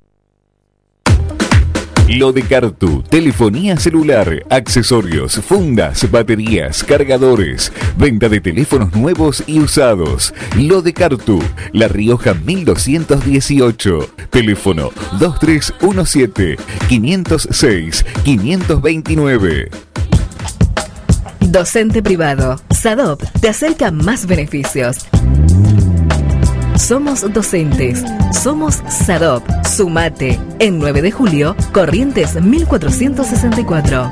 S8: Lo de Cartu, telefonía celular, accesorios, fundas, baterías, cargadores, venta de teléfonos nuevos y usados. Lo de Cartu, La Rioja 1218, teléfono 2317 506 529.
S4: Docente privado, SADOP te acerca más beneficios. Somos docentes. Somos SADOP. Sumate. En 9 de julio, Corrientes 1464.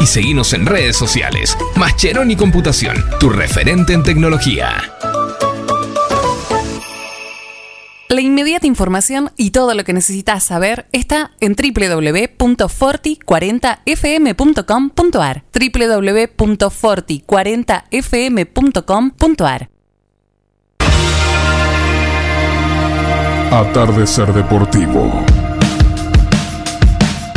S5: y seguimos en redes sociales. Mascheroni Computación, tu referente en tecnología.
S9: La inmediata información y todo lo que necesitas saber está en www.forti40fm.com.ar www.forti40fm.com.ar
S7: Atardecer Deportivo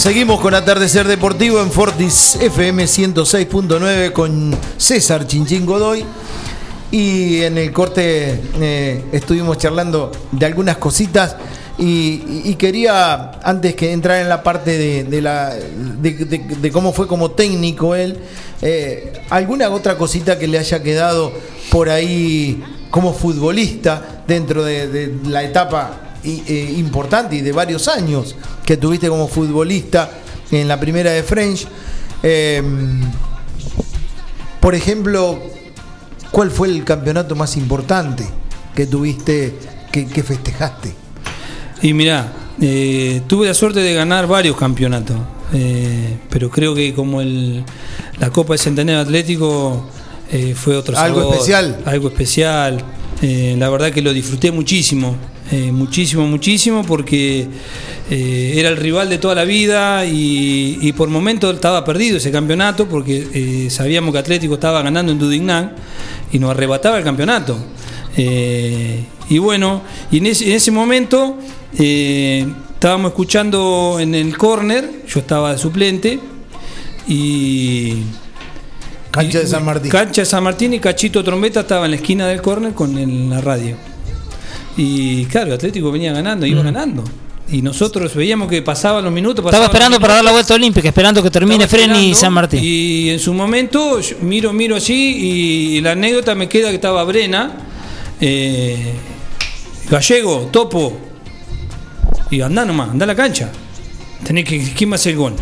S1: Seguimos con Atardecer Deportivo en Fortis FM 106.9 con César Chinchín Godoy. Y en el corte eh, estuvimos charlando de algunas cositas. Y, quería, antes que entrar en la parte de, la, de, de- cómo fue como técnico él, eh, alguna otra cosita que le haya quedado por ahí como futbolista dentro de, de la etapa eh, importante y de varios años que tuviste como futbolista en la primera de French. Eh, por ejemplo, ¿cuál fue el campeonato más importante que tuviste, que, que festejaste?
S3: Y mirá, eh, tuve la suerte de ganar varios campeonatos, eh, pero creo que como el, la Copa del Centenario Atlético fue otro
S1: Algo
S3: sabor,
S1: especial.
S3: Algo especial. La verdad que lo disfruté muchísimo, eh, muchísimo, muchísimo, porque eh, era el rival de toda la vida y, y por momentos estaba perdido ese campeonato, porque eh, sabíamos que Atlético estaba ganando en Dudignan y nos arrebataba el campeonato. Y bueno, y en ese, en ese momento estábamos escuchando en el córner, yo estaba de suplente y...
S1: Cancha de San Martín.
S3: Cancha de San Martín y Cachito Trombeta estaba en la esquina del córner con el- la radio. Y claro, el Atlético venía ganando, iba ganando. Y nosotros veíamos que pasaban los minutos.
S2: Estaba esperando para dar la vuelta olímpica, esperando que termine
S3: estaba
S2: Fren y San Martín.
S3: Y en su momento yo miro, miro así y la anécdota me queda que estaba Brena, eh, Gallego, Topo. Y andá nomás, andá a la cancha. Tenés que, ¿quién va a hacer el gol?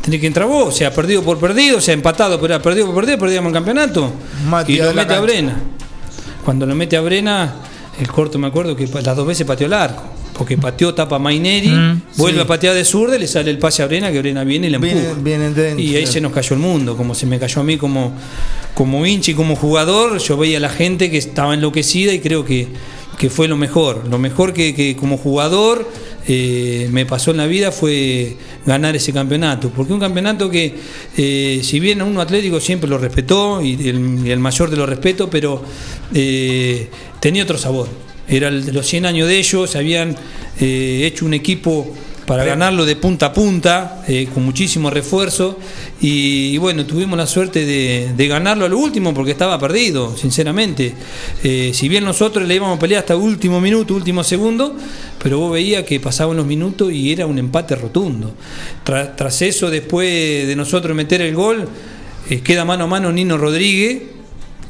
S3: Tenés que entrar vos, o sea, perdido por perdido, o sea, empatado, pero era perdido por perdido, perdíamos el campeonato. Y lo mete a
S1: cancha.
S3: Brena. Cuando lo mete a Brena, el corto me acuerdo que las dos veces pateó el arco. Porque pateó, tapa Maineri,
S2: Mm,
S3: vuelve
S1: sí.
S3: a patear de zurda le sale el pase a Brena, que Brena viene y le empuja.
S1: Viene- viene dentro.
S3: y ahí se nos cayó el mundo, como se me cayó a mí como, como hincha y como jugador. Yo veía a la gente que estaba enloquecida y creo que, que fue lo mejor. Lo mejor que, que como jugador eh, me pasó en la vida fue ganar ese campeonato. Porque un campeonato que, eh, si bien a uno atlético siempre lo respetó y el, y el mayor de los respetos, pero eh, tenía otro sabor. Era el de los 100 años de ellos, habían eh, hecho un equipo para ganarlo de punta a punta, eh, con muchísimo refuerzo. Y, y bueno, tuvimos la suerte de, de ganarlo al último porque estaba perdido, sinceramente. Eh, si bien nosotros le íbamos a pelear hasta último minuto, último segundo, pero vos veías que pasaban los minutos y era un empate rotundo. Tra- tras eso, después de nosotros meter el gol, eh, queda mano a mano Nino Rodríguez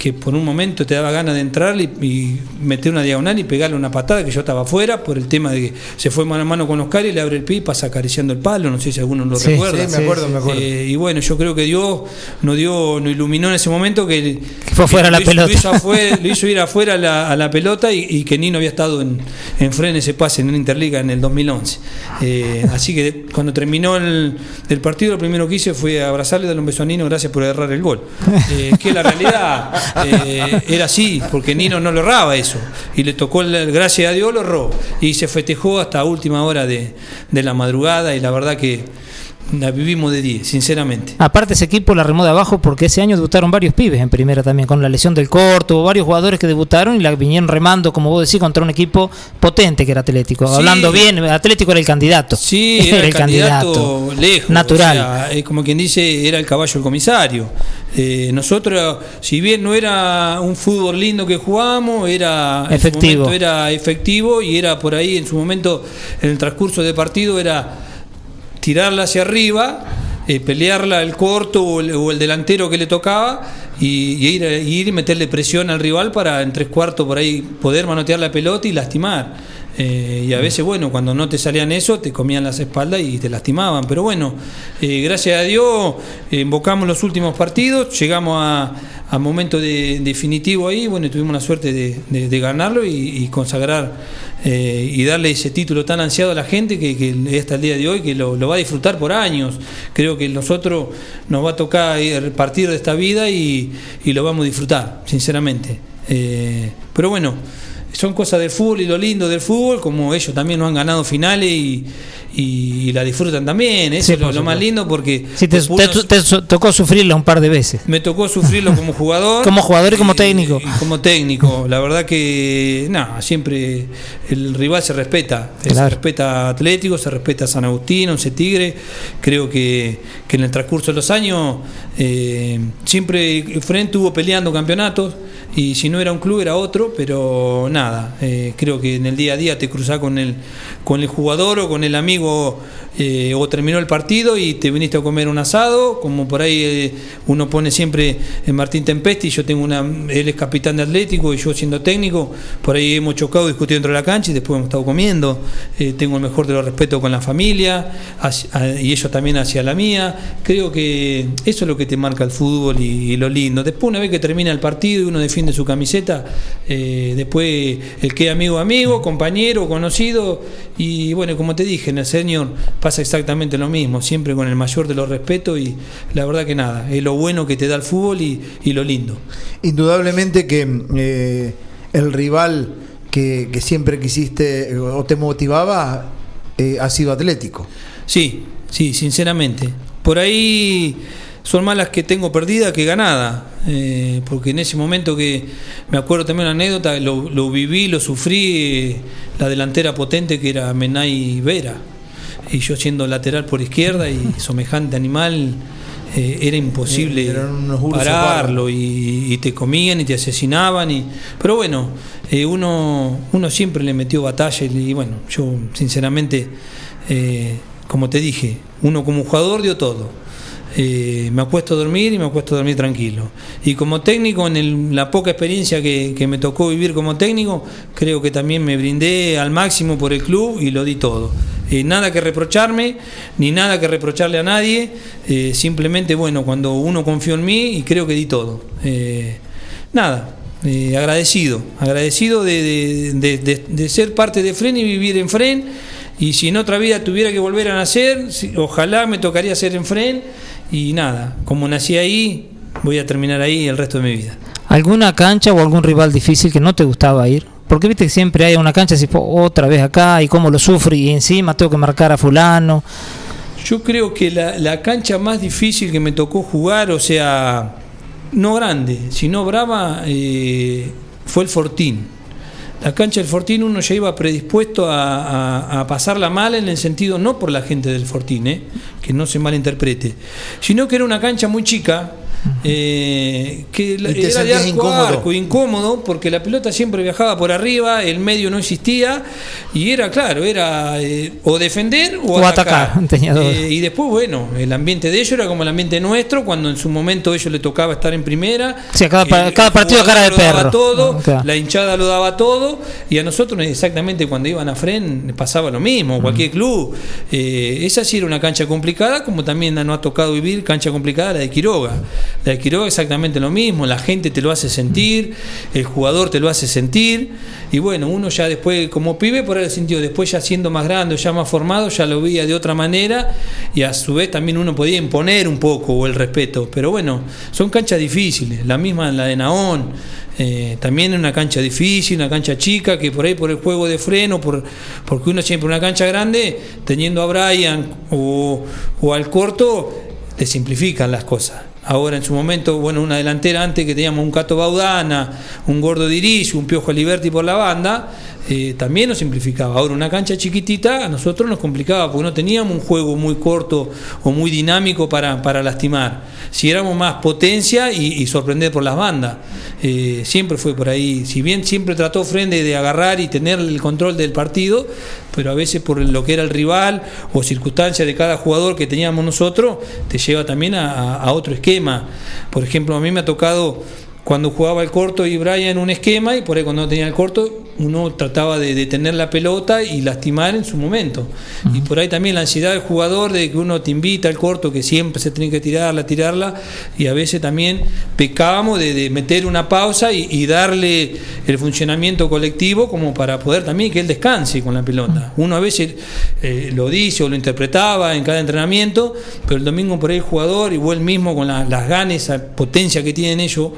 S3: que por un momento te daba ganas de entrar y, y meter una diagonal y pegarle una patada que yo estaba afuera por el tema de que se fue mano a mano con Oscar y le abre el pie y pasa acariciando el palo, no sé si alguno lo
S2: Sí,
S3: recuerda.
S1: sí, me acuerdo, me acuerdo.
S3: Eh, y bueno, yo creo que Dios nos dio, nos iluminó en ese momento que,
S2: fue afuera
S3: que
S2: la
S3: lo hizo-
S2: pelota.
S3: Lo hizo, afuera- lo hizo ir afuera a la, a la pelota y, y que Nino había estado en, en freno ese pase en una Interliga en el 2011. Eh, así que cuando terminó el, el partido, lo primero que hice fue abrazarle y darle un beso a Nino, gracias por errar el gol. Eh, que la realidad eh, era así, porque Nino no lo erraba eso. Y le tocó, el, gracias a Dios, lo erró. Y se festejó hasta última hora de, de la madrugada y la verdad que la vivimos de 10, sinceramente.
S2: Aparte ese equipo la remó de abajo porque ese año debutaron varios pibes en primera también, con la lesión del corto, varios jugadores que debutaron y la vinieron remando, como vos decís, contra un equipo potente que era Atlético.
S3: Sí.
S2: Hablando bien, Atlético era el candidato.
S3: Sí, era el candidato, lejos.
S2: Natural.
S3: o sea, es como quien dice, era el caballo el comisario. Eh, nosotros, si bien no era un fútbol lindo que jugábamos, era
S2: Efectivo.
S3: momento era efectivo y era por ahí en su momento, en el transcurso del partido, era tirarla hacia arriba, eh, pelearla el corto o el, o el delantero que le tocaba y, ir, y ir y meterle presión al rival para en tres cuartos por ahí poder manotear la pelota y lastimar. Eh, y a veces, bueno, cuando no te salían eso, te comían las espaldas y te lastimaban. Pero bueno, eh, gracias a Dios, invocamos los últimos partidos, llegamos a, a momento de, definitivo ahí, bueno, tuvimos la suerte de, de- ganarlo y, consagrar eh, y darle ese título tan ansiado a la gente que, que hasta el día de hoy que lo, va a disfrutar por años. Creo que nosotros nos va a tocar ir- partir de esta vida y, y lo vamos a disfrutar, sinceramente. Pero bueno, son cosas del fútbol y lo lindo del fútbol, como ellos también nos han ganado finales y, y la disfrutan también. Eso
S2: Sí,
S3: es lo, más lindo porque
S2: Sí, te, tocó sufrirlo un par de veces.
S3: me tocó sufrirlo como jugador.
S2: Como jugador y como técnico.
S3: Y como técnico. La verdad que, nada, siempre el rival se respeta. Se respeta a Atlético, se respeta a San Agustín, Once Tigre. Creo que, que en el transcurso de los años eh, siempre Frente estuvo peleando campeonatos. Y si no era un club era otro, pero nada, eh, creo que en el día a día te cruzás con el, con el jugador o con el amigo eh, o terminó el partido y te viniste a comer un asado, como por ahí eh, uno pone siempre en Martín Tempesti, yo tengo una, él es capitán de Atlético y yo siendo técnico, por ahí hemos chocado, discutido dentro de la cancha y después hemos estado comiendo, tengo el mejor de los respetos con la familia y ellos también hacia la mía, creo que eso es lo que te marca el fútbol y, lo lindo. Después una vez que termina el partido y uno defiende su camiseta, eh, el que amigo, amigo, compañero, conocido y bueno, como te dije, en el senior pasa exactamente lo mismo, siempre con el mayor de los respetos y la verdad que nada, es lo bueno que te da el fútbol y, y lo lindo.
S1: Indudablemente que eh, el rival que, que siempre quisiste eh, o te motivaba eh, ha sido Atlético.
S3: Sí, sí, sinceramente. Por ahí son más las que tengo perdidas que ganadas. eh, porque en ese momento que me acuerdo también una anécdota, lo, lo viví, lo sufrí, eh, la delantera potente que era Menay Vera. Y yo siendo lateral por izquierda y semejante animal, eh, era imposible pararlo y, y te comían y te asesinaban. Y, pero bueno, uno, uno siempre le metió batalla y, y bueno, yo sinceramente, como te dije, uno como jugador dio todo. Eh, me acuesto a dormir y me acuesto a dormir tranquilo. Y como técnico, en el- la poca experiencia que, que me tocó vivir como técnico, creo que también me brindé al máximo por el club y lo di todo. Eh, nada que reprocharme, ni nada que reprocharle a nadie, eh, simplemente, bueno, cuando uno confió en mí y creo que di todo. Eh, nada, eh, agradecido, agradecido de, de- de- de- ser parte de Fren y vivir en Fren. Y si en otra vida tuviera que volver a nacer, ojalá me tocaría ser en Fren. Y nada, como nací ahí, voy a terminar ahí el resto de mi vida.
S2: ¿Alguna cancha o algún rival difícil que no te gustaba ir? Porque viste que siempre hay una cancha así, "Po, otra vez acá y cómo lo sufro y encima tengo que marcar a fulano.
S3: Yo creo que la, la cancha más difícil que me tocó jugar, o sea, no grande, sino brava, eh, fue el Fortín. La cancha del Fortín uno ya iba predispuesto a, pasarla mal en el sentido, no por la gente del Fortín, eh, que no se malinterprete, sino que era una cancha muy chica, eh, que la-
S1: Y te
S3: era de arco
S1: incómodo.
S3: a arco, incómodo, porque la pelota siempre viajaba por arriba, el medio no existía, y era claro, era eh, o defender o,
S2: O
S3: atacar.
S2: atacar, tenía dos.
S3: Eh, y después, bueno, el ambiente de ellos era como el ambiente nuestro, cuando en su momento a ellos les tocaba estar en primera.
S2: Cada cada partido cara de
S3: lo daba
S2: perro.
S3: todo,
S2: Ah, claro.
S3: la hinchada lo daba todo, y a nosotros exactamente cuando iban a Fren pasaba lo mismo, cualquier club. Eh, esa sí era una cancha complicada, como también nos ha tocado vivir cancha complicada la de Quiroga. La de Quiroga exactamente lo mismo, la gente te lo hace sentir, el jugador te lo hace sentir, y bueno, uno ya después, como pibe, por el sentido, después ya siendo más grande, ya más formado, ya lo veía de otra manera, y a su vez también uno podía imponer un poco el respeto. Pero bueno, son canchas difíciles, la misma la de Naón. eh, también una cancha difícil, una cancha chica, que por ahí por el juego de freno, por, porque uno siempre una cancha grande, teniendo a Brian o, o al corto, te simplifican las cosas. Ahora en su momento, bueno, una delantera antes que teníamos un Cato Baudana, un Gordo Dirish, un Piojo Liberti por la banda, eh, también nos simplificaba. Ahora una cancha chiquitita a nosotros nos complicaba porque no teníamos un juego muy corto o muy dinámico para, para lastimar. Si éramos más potencia y, sorprender por las bandas. Eh, siempre fue por ahí. Si bien siempre trató Frente de agarrar y tener el control del partido, pero a veces por lo que era el rival o circunstancias de cada jugador que teníamos nosotros, te lleva también a, otro esquema. Por ejemplo, a mí me ha tocado cuando jugaba el corto y Brian un esquema y por ahí cuando no tenía el corto uno trataba de detener la pelota y lastimar en su momento. Y por ahí también la ansiedad del jugador de que uno te invita al corto, que siempre se tiene que tirarla, tirarla, y a veces también pecábamos de, de meter una pausa y, y darle el funcionamiento colectivo como para poder también que él descanse con la pelota. Uno a veces eh, lo dice o lo interpretaba en cada entrenamiento, pero el domingo por ahí el jugador, igual mismo con la- las ganas, esa potencia que tienen ellos,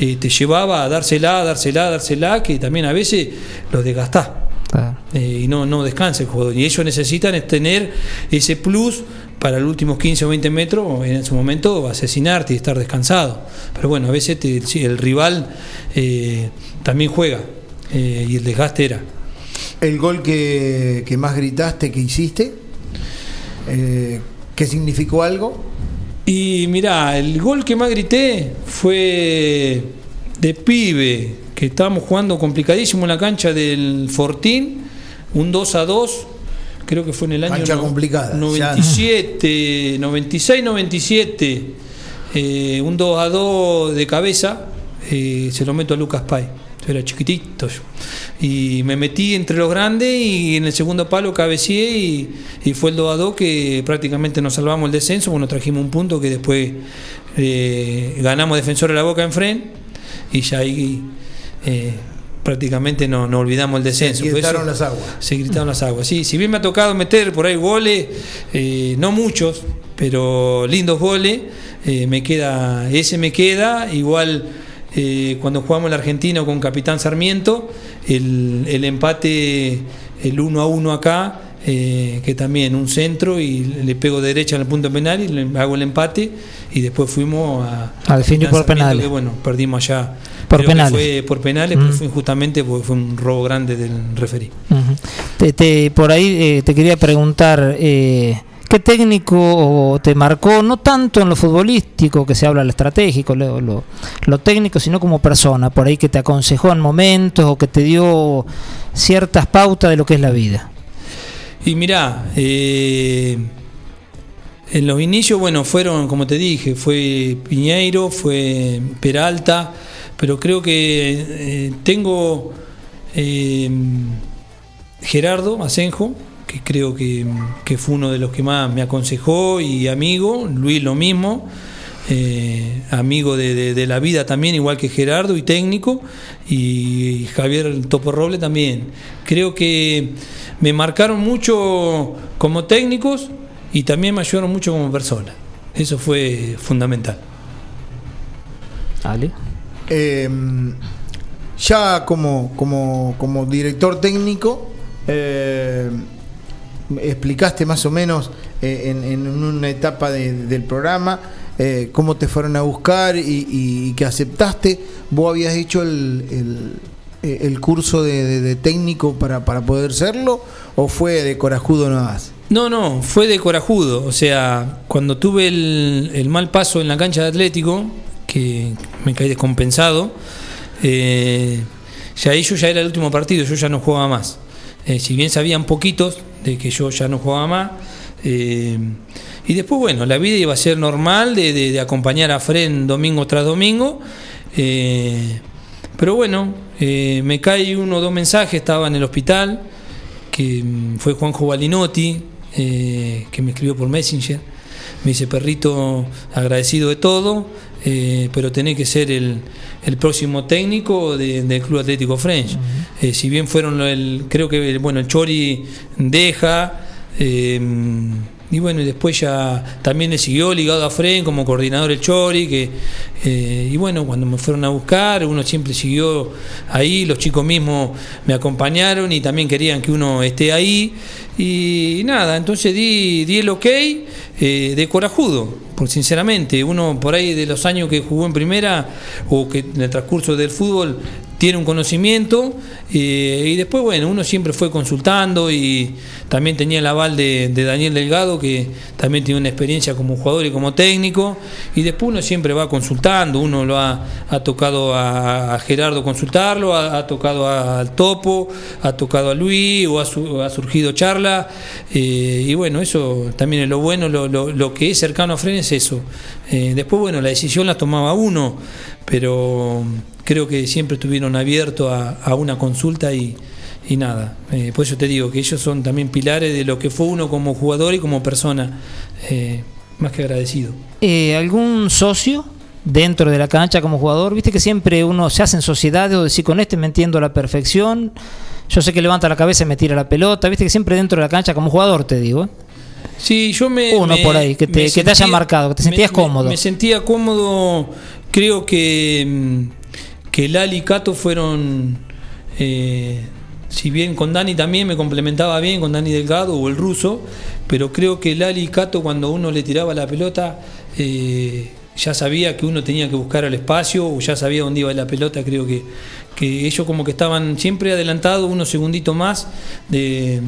S3: eh, te llevaba a dársela, a dársela, a dársela, que también a veces lo desgastás. Eh, y no, no descansa el jugador. Y ellos necesitan es tener ese plus para los últimos 15 o 20 metros, en su momento, asesinarte y estar descansado. Pero bueno, a veces te- el rival eh, también juega eh, y el desgaste era.
S1: El gol que, que más gritaste, que hiciste, eh, ¿qué significó algo?
S3: Y mirá, el gol que más grité fue de pibe, que estábamos jugando complicadísimo en la cancha del Fortín, un 2 a 2, creo que fue en el año no-
S1: complicada,
S3: 97, 96, 97, eh, un 2 a 2 de cabeza, eh, se lo meto a Lucas Pay. Yo era chiquitito yo. Y me metí entre los grandes y en el segundo palo cabeceé y, y fue el 2 a 2 que prácticamente nos salvamos el descenso, bueno, trajimos un punto que después eh, ganamos Defensor de la Boca en Fren y ya ahí eh, prácticamente no, no olvidamos el descenso.
S1: Se
S3: eso-
S1: gritaron las aguas.
S3: se gritaron las aguas. Sí, si bien me ha tocado meter por ahí goles, eh, no muchos, pero lindos goles, eh, me queda, ese me queda, igual eh, cuando jugamos el argentino con Capitán Sarmiento, el, el empate, el 1 a 1 acá, eh, que también un centro y le pego derecha en el punto penal y le hago el empate y después fuimos a,
S2: A definir por
S3: Sarmiento,
S2: penales.
S3: que, bueno, perdimos allá.
S2: Por penales.
S3: Fue por penales,
S2: Mm.
S3: pero fue injustamente porque fue un robo grande del referí.
S2: Te- te- por ahí eh, te quería preguntar, eh, ¿qué técnico te marcó, no tanto en lo futbolístico, que se habla lo estratégico, lo, lo- lo técnico, sino como persona, por ahí que te aconsejó en momentos o que te dio ciertas pautas de lo que es la vida?
S3: Y mirá, eh, en los inicios, bueno, fueron, como te dije, fue Piñeiro, fue Peralta, pero creo que eh, tengo eh, Gerardo Asenjo, que creo que, que fue uno de los que más me aconsejó y amigo, Luis lo mismo. amigo de la vida también, igual que Gerardo y técnico, y Javier Topo Roble también. Creo que me marcaron mucho como técnicos y también me ayudaron mucho como persona. Eso fue fundamental.
S2: Ale.
S1: Eh, ya como, como, como director técnico, eh, explicaste más o menos eh, en, en una etapa de- del programa eh, cómo te fueron a buscar y, que aceptaste. ¿Vos habías hecho el, eh, curso de, técnico para, para poder serlo o fue de corajudo nada más?
S3: No, no, fue de corajudo. O sea, cuando tuve el, mal paso en la cancha de Atlético, que me caí descompensado, eh, ya ahí ya era el último partido, yo ya no jugaba más. Eh, si bien sabían poquitos de que yo ya no jugaba más. eh, y después, bueno, la vida iba a ser normal de, de- de acompañar a Fren domingo tras domingo. eh, pero bueno, eh, me cae uno o dos mensajes, estaba en el hospital, que mm, fue Juanjo Balinotti, eh, que me escribió por Messenger. Me dice, perrito, agradecido de todo, eh, pero tenés que ser el, el próximo técnico de- del Club Atlético French. Eh, si bien fueron, el, creo que bueno, el Chori deja, eh, y bueno, y después ya también le siguió ligado a Fren como coordinador el Chori, que, eh, y bueno, cuando me fueron a buscar, uno siempre siguió ahí, los chicos mismos me acompañaron y también querían que uno esté ahí. Y nada, entonces di, di el ok eh, de corajudo, porque sinceramente uno por ahí de los años que jugó en primera o que en el transcurso del fútbol tiene un conocimiento eh, y después bueno, uno siempre fue consultando y también tenía el aval de, Daniel Delgado que también tiene una experiencia como jugador y como técnico y después uno siempre va consultando, uno lo ha, tocado a, Gerardo consultarlo, ha, tocado a- al Topo, ha tocado a Luis o ha, su- ha surgido charla eh, y bueno, eso también es lo bueno, lo, lo- lo que es cercano a Fren es eso. Eh, después bueno, la decisión la tomaba uno, pero creo que siempre estuvieron abiertos a una consulta y, y nada. Eh, por eso te digo que ellos son también pilares de lo que fue uno como jugador y como persona. Eh, más que agradecido.
S2: Eh, ¿Algún socio dentro de la cancha como jugador? Viste que siempre uno se hace en sociedades o decir con este me entiendo a la perfección. Yo sé que levanta la cabeza y me tira la pelota. Viste que siempre dentro de la cancha como jugador te digo. ¿eh?
S3: Sí, yo me.
S2: Uno
S3: me-
S2: por ahí, que te, que te haya marcado, que te sentías
S3: me-
S2: cómodo.
S3: Me, sentía cómodo. Creo que, mm, que Lali y Cato fueron. Si bien con Dani también me complementaba bien, con Dani Delgado o el ruso, pero creo que Lali y Cato, cuando uno le tiraba la pelota, eh, ya sabía que uno tenía que buscar el espacio o ya sabía dónde iba la pelota. Creo que, que ellos, como que estaban siempre adelantados, unos segunditos más de,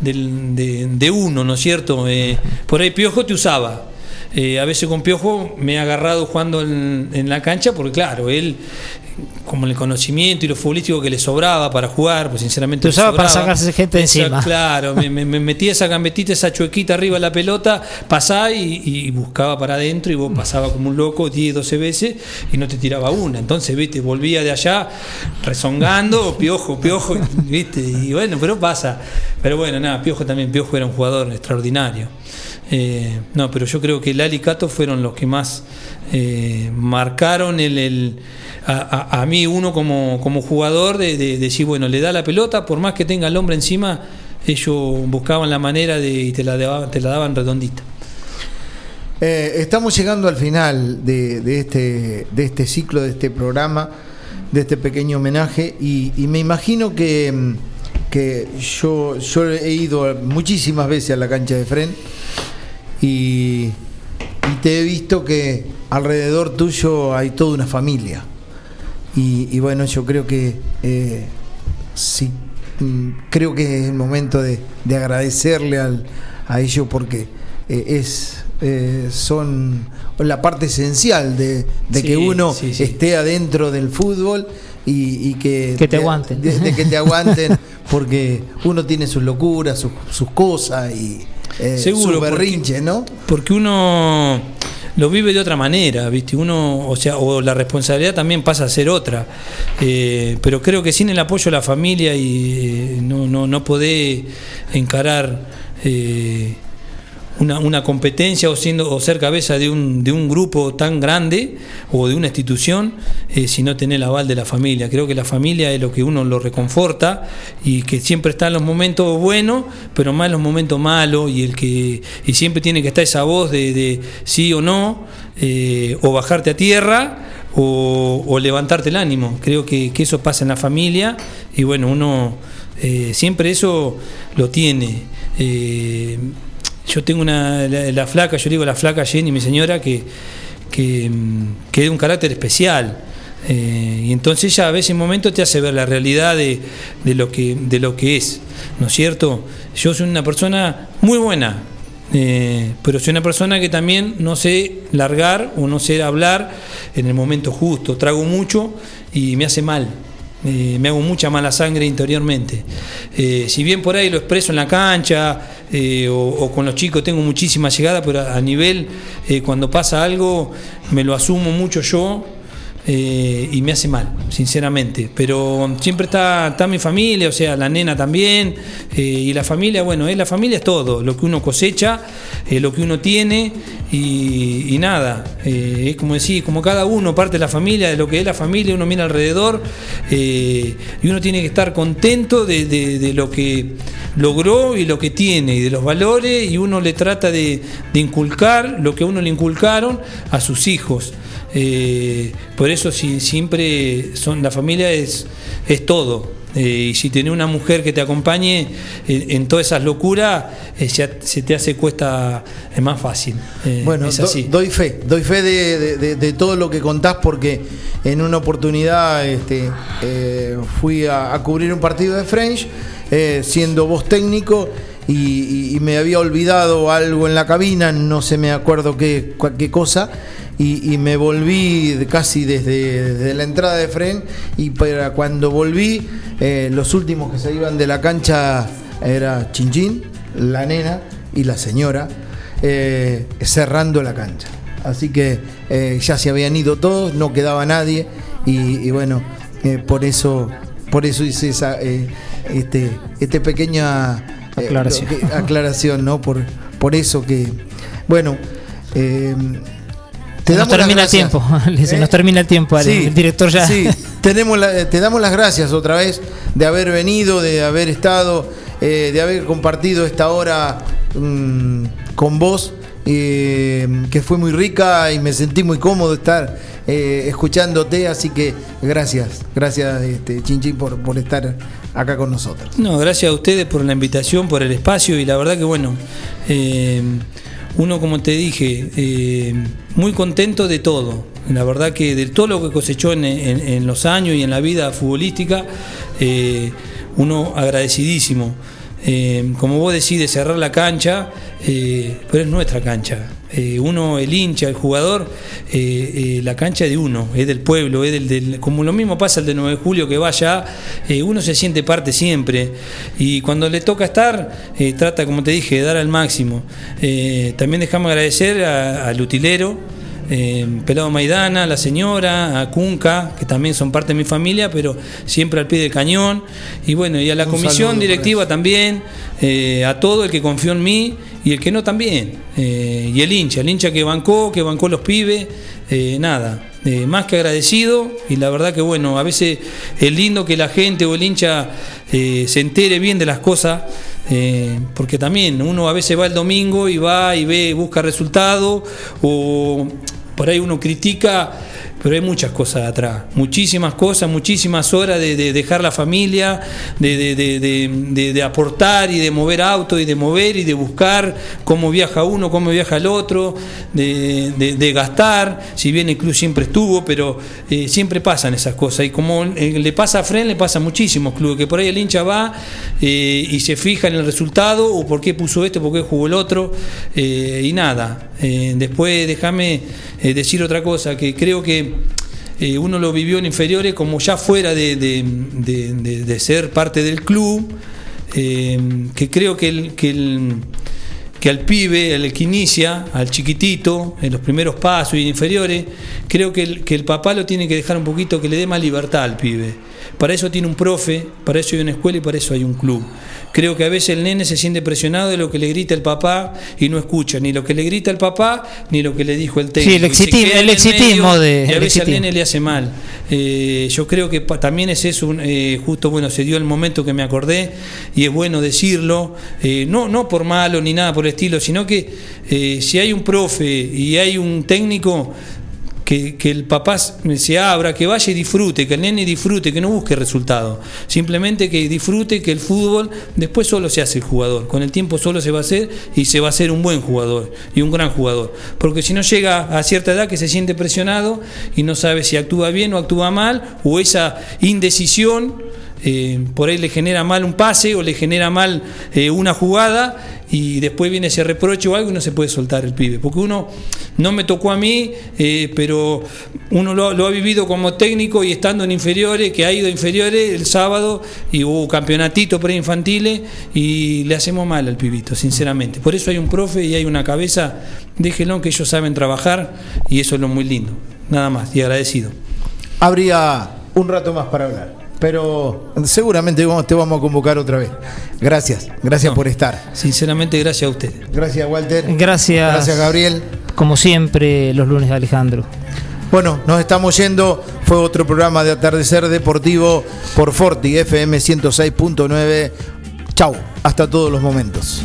S3: de uno, ¿no es cierto? Eh, por ahí Piojo te usaba. Eh, a veces con Piojo me he agarrado jugando en, en la cancha, porque claro, él, como el conocimiento y lo futbolístico que le sobraba para jugar, pues sinceramente.
S2: Te usaba para sacarse gente
S3: Esa-
S2: encima.
S3: Claro, me, me- me metía esa gambetita, esa chuequita arriba de la pelota, pasaba y, y buscaba para adentro y vos pasaba como un loco 10, 12 veces y no te tiraba una. Entonces, viste, volvía de allá rezongando, piojo, piojo, viste, y bueno, pero pasa. Pero bueno, nada, Piojo también, Piojo era un jugador extraordinario. Eh, no, pero yo creo que Lali y Cato fueron los que más eh, marcaron el, el- a, a- a mí uno como, como jugador de, de- de decir, bueno, le da la pelota, por más que tenga el hombre encima, ellos buscaban la manera de y te la, daban- te la daban redondita.
S1: Eh, estamos llegando al final de, de este, de este ciclo, de este programa, de este pequeño homenaje y, me imagino que, que yo, yo he ido muchísimas veces a la cancha de Fren y te he visto que alrededor tuyo hay toda una familia. Y, y bueno, yo creo que eh, sí, mm, creo que es el momento de, de agradecerle al- a ellos porque eh, es eh, son la parte esencial de, de
S3: Sí,
S1: que uno
S3: sí, sí.
S1: esté adentro del fútbol y, y que,
S2: Que te
S1: de-
S2: aguanten.
S1: de, de que te aguanten porque uno tiene sus locuras, sus, sus cosas y eh,
S3: Seguro,
S1: su
S3: porque-
S1: berrinche, ¿no?
S3: Porque uno lo vive de otra manera, ¿viste? Uno, o sea, o la responsabilidad también pasa a ser otra. Eh, pero creo que sin el apoyo de la familia y eh, no, no, no podés encarar eh, una, competencia o siendo o ser cabeza de un, de un grupo tan grande o de una institución eh, si no tenés el aval de la familia. Creo que la familia es lo que uno lo reconforta y que siempre está en los momentos buenos, pero más en los momentos malos y el que y siempre tiene que estar esa voz de, de sí o no eh, o bajarte a tierra o, o levantarte el ánimo. Creo que, que eso pasa en la familia y bueno, uno eh, siempre eso lo tiene. Yo tengo una, la, la flaca, yo digo la flaca Jenny, mi señora, que, que, mm, que es de un carácter especial. Eh, y entonces ella a veces en momentos te hace ver la realidad de, de lo que, de lo que es, ¿no es cierto? Yo soy una persona muy buena, eh, pero soy una persona que también no sé largar o no sé hablar en el momento justo. Trago mucho y me hace mal. eh, me hago mucha mala sangre interiormente. Si bien por ahí lo expreso en la cancha eh, o, con los chicos tengo muchísima llegada, pero a, a nivel eh, cuando pasa algo me lo asumo mucho yo eh, y me hace mal, sinceramente. Pero siempre está, está mi familia, o sea, la nena también, eh, y la familia, bueno, eh, la familia es todo, lo que uno cosecha, eh, lo que uno tiene, y, nada, es como decir, como cada uno parte de la familia, de lo que es la familia, uno mira alrededor, y uno tiene que estar contento de lo que logró y lo que tiene, y de los valores, y uno le trata de, de inculcar lo que a uno le inculcaron a sus hijos. Eh, por eso si, siempre son la familia es, es todo. Eh, y si tenés una mujer que te acompañe en, en todas esas locuras, eh, ya se te hace cuesta es más fácil.
S1: Bueno,
S3: es
S1: do-
S3: así.
S1: doy fe, doy fe de, de- de- de todo lo que contás porque en una oportunidad este, fui a, a cubrir un partido de French, siendo vos técnico y, y- y me había olvidado algo en la cabina, no sé me acuerdo qué cosa. Y, y me volví casi desde, desde la entrada de Fren y para cuando volví eh, los últimos que se iban de la cancha era Chinchín, la nena y la señora eh, cerrando la cancha. Así que eh, ya se habían ido todos, no quedaba nadie y, y bueno, por eso por eso hice esa este este pequeña
S2: Aclaración.
S1: que- aclaración, ¿no? Por por eso que bueno, eh, te
S2: Se nos
S1: damos las
S2: termina el
S1: gracias.
S2: tiempo. Se
S1: ¿Eh?
S2: nos termina el tiempo. Ale.
S1: Sí,
S2: el director ya.
S1: Sí, tenemos la- te damos las gracias otra vez de haber venido, de haber estado, eh, de haber compartido esta hora mm, con vos, eh, que fue muy rica y me sentí muy cómodo estar eh, escuchándote, así que gracias, gracias este, Chinchín por, por estar acá con nosotros.
S3: No, gracias a ustedes por la invitación, por el espacio y la verdad que bueno, eh, uno como te dije, eh, muy contento de todo. La verdad que de todo lo que cosechó en, en- los años y en la vida futbolística, eh, uno agradecidísimo. Eh, como vos decís, de cerrar la cancha, eh, pero es nuestra cancha. Eh, uno, el hincha, el jugador, la cancha es de uno, es del pueblo, es del, como lo mismo pasa el de 9 de julio que vaya, uno se siente parte siempre y cuando le toca estar, trata, como te dije, de dar al máximo. También dejamos agradecer al utilero, eh, Pelado Maidana, la señora, a Cunca, que también son parte de mi familia, pero siempre al pie del cañón. Y bueno, y a la
S1: Un
S3: comisión
S1: saludo,
S3: directiva también, eh, a todo el que confió en mí y el que no también. Eh, y el hincha, el hincha que bancó, que bancó los pibes, nada. más que agradecido y la verdad que bueno, a veces es lindo que la gente o el hincha se entere bien de las cosas, eh, porque también uno a veces va el domingo y va y ve, busca resultados o por ahí uno critica, pero hay muchas cosas atrás, muchísimas cosas, muchísimas horas de, de dejar la familia, de, aportar y de mover auto y de mover y de buscar cómo viaja uno, cómo viaja el otro, de, gastar, si bien el club siempre estuvo, pero eh, siempre pasan esas cosas. Y como eh, le pasa a Fren, le pasa a muchísimos clubes, que por ahí el hincha va eh, y se fija en el resultado, o por qué puso este, por qué jugó el otro, y nada. Después déjame eh, decir otra cosa, que creo que eh, uno lo vivió en inferiores como ya fuera de, de- de- ser parte del club, eh, que creo que el, que el- que al pibe, al que inicia, al chiquitito, en los primeros pasos y inferiores, creo que que el papá lo tiene que dejar un poquito, que le dé más libertad al pibe. Para eso tiene un profe, para eso hay una escuela y para eso hay un club. Creo que a veces el nene se siente presionado de lo que le grita el papá y no escucha ni lo que le grita el papá ni lo que le dijo el técnico.
S2: Sí, el exitismo- el exitismo
S3: medio
S2: de-
S3: Y a veces al nene le hace mal. Eh, yo creo que pa- también es eso, un- eh, justo bueno, se dio el momento que me acordé y es bueno decirlo, eh, no, no por malo ni nada por el estilo, sino que eh, si hay un profe y hay un técnico, que, que el papá se abra, que vaya y disfrute, que el nene disfrute, que no busque resultados. Simplemente que disfrute que el fútbol después solo se hace el jugador. Con el tiempo solo se va a hacer y se va a hacer un buen jugador y un gran jugador. Porque si no llega a cierta edad que se siente presionado y no sabe si actúa bien o actúa mal, o esa indecisión eh, por ahí le genera mal un pase o le genera mal eh, una jugada y después viene ese reproche o algo y no se puede soltar el pibe. Porque uno no me tocó a mí, eh, pero uno lo, ha vivido como técnico y estando en inferiores, que ha ido a inferiores el sábado y hubo campeonatito preinfantiles y le hacemos mal al pibito, sinceramente. Por eso hay un profe y hay una cabeza, déjenlo que ellos saben trabajar y eso es lo muy lindo. Nada más y agradecido.
S1: Habría un rato más para hablar. Pero seguramente vamos- te vamos a convocar otra vez. Gracias, gracias por estar.
S3: Sinceramente, gracias a ustedes.
S1: Gracias, Walter.
S2: Gracias.
S1: Gracias, Gabriel.
S2: Como siempre, los lunes de Alejandro.
S1: Bueno, nos estamos yendo. Fue otro programa de Atardecer Deportivo por Forti FM 106.9. Chau, hasta todos los momentos.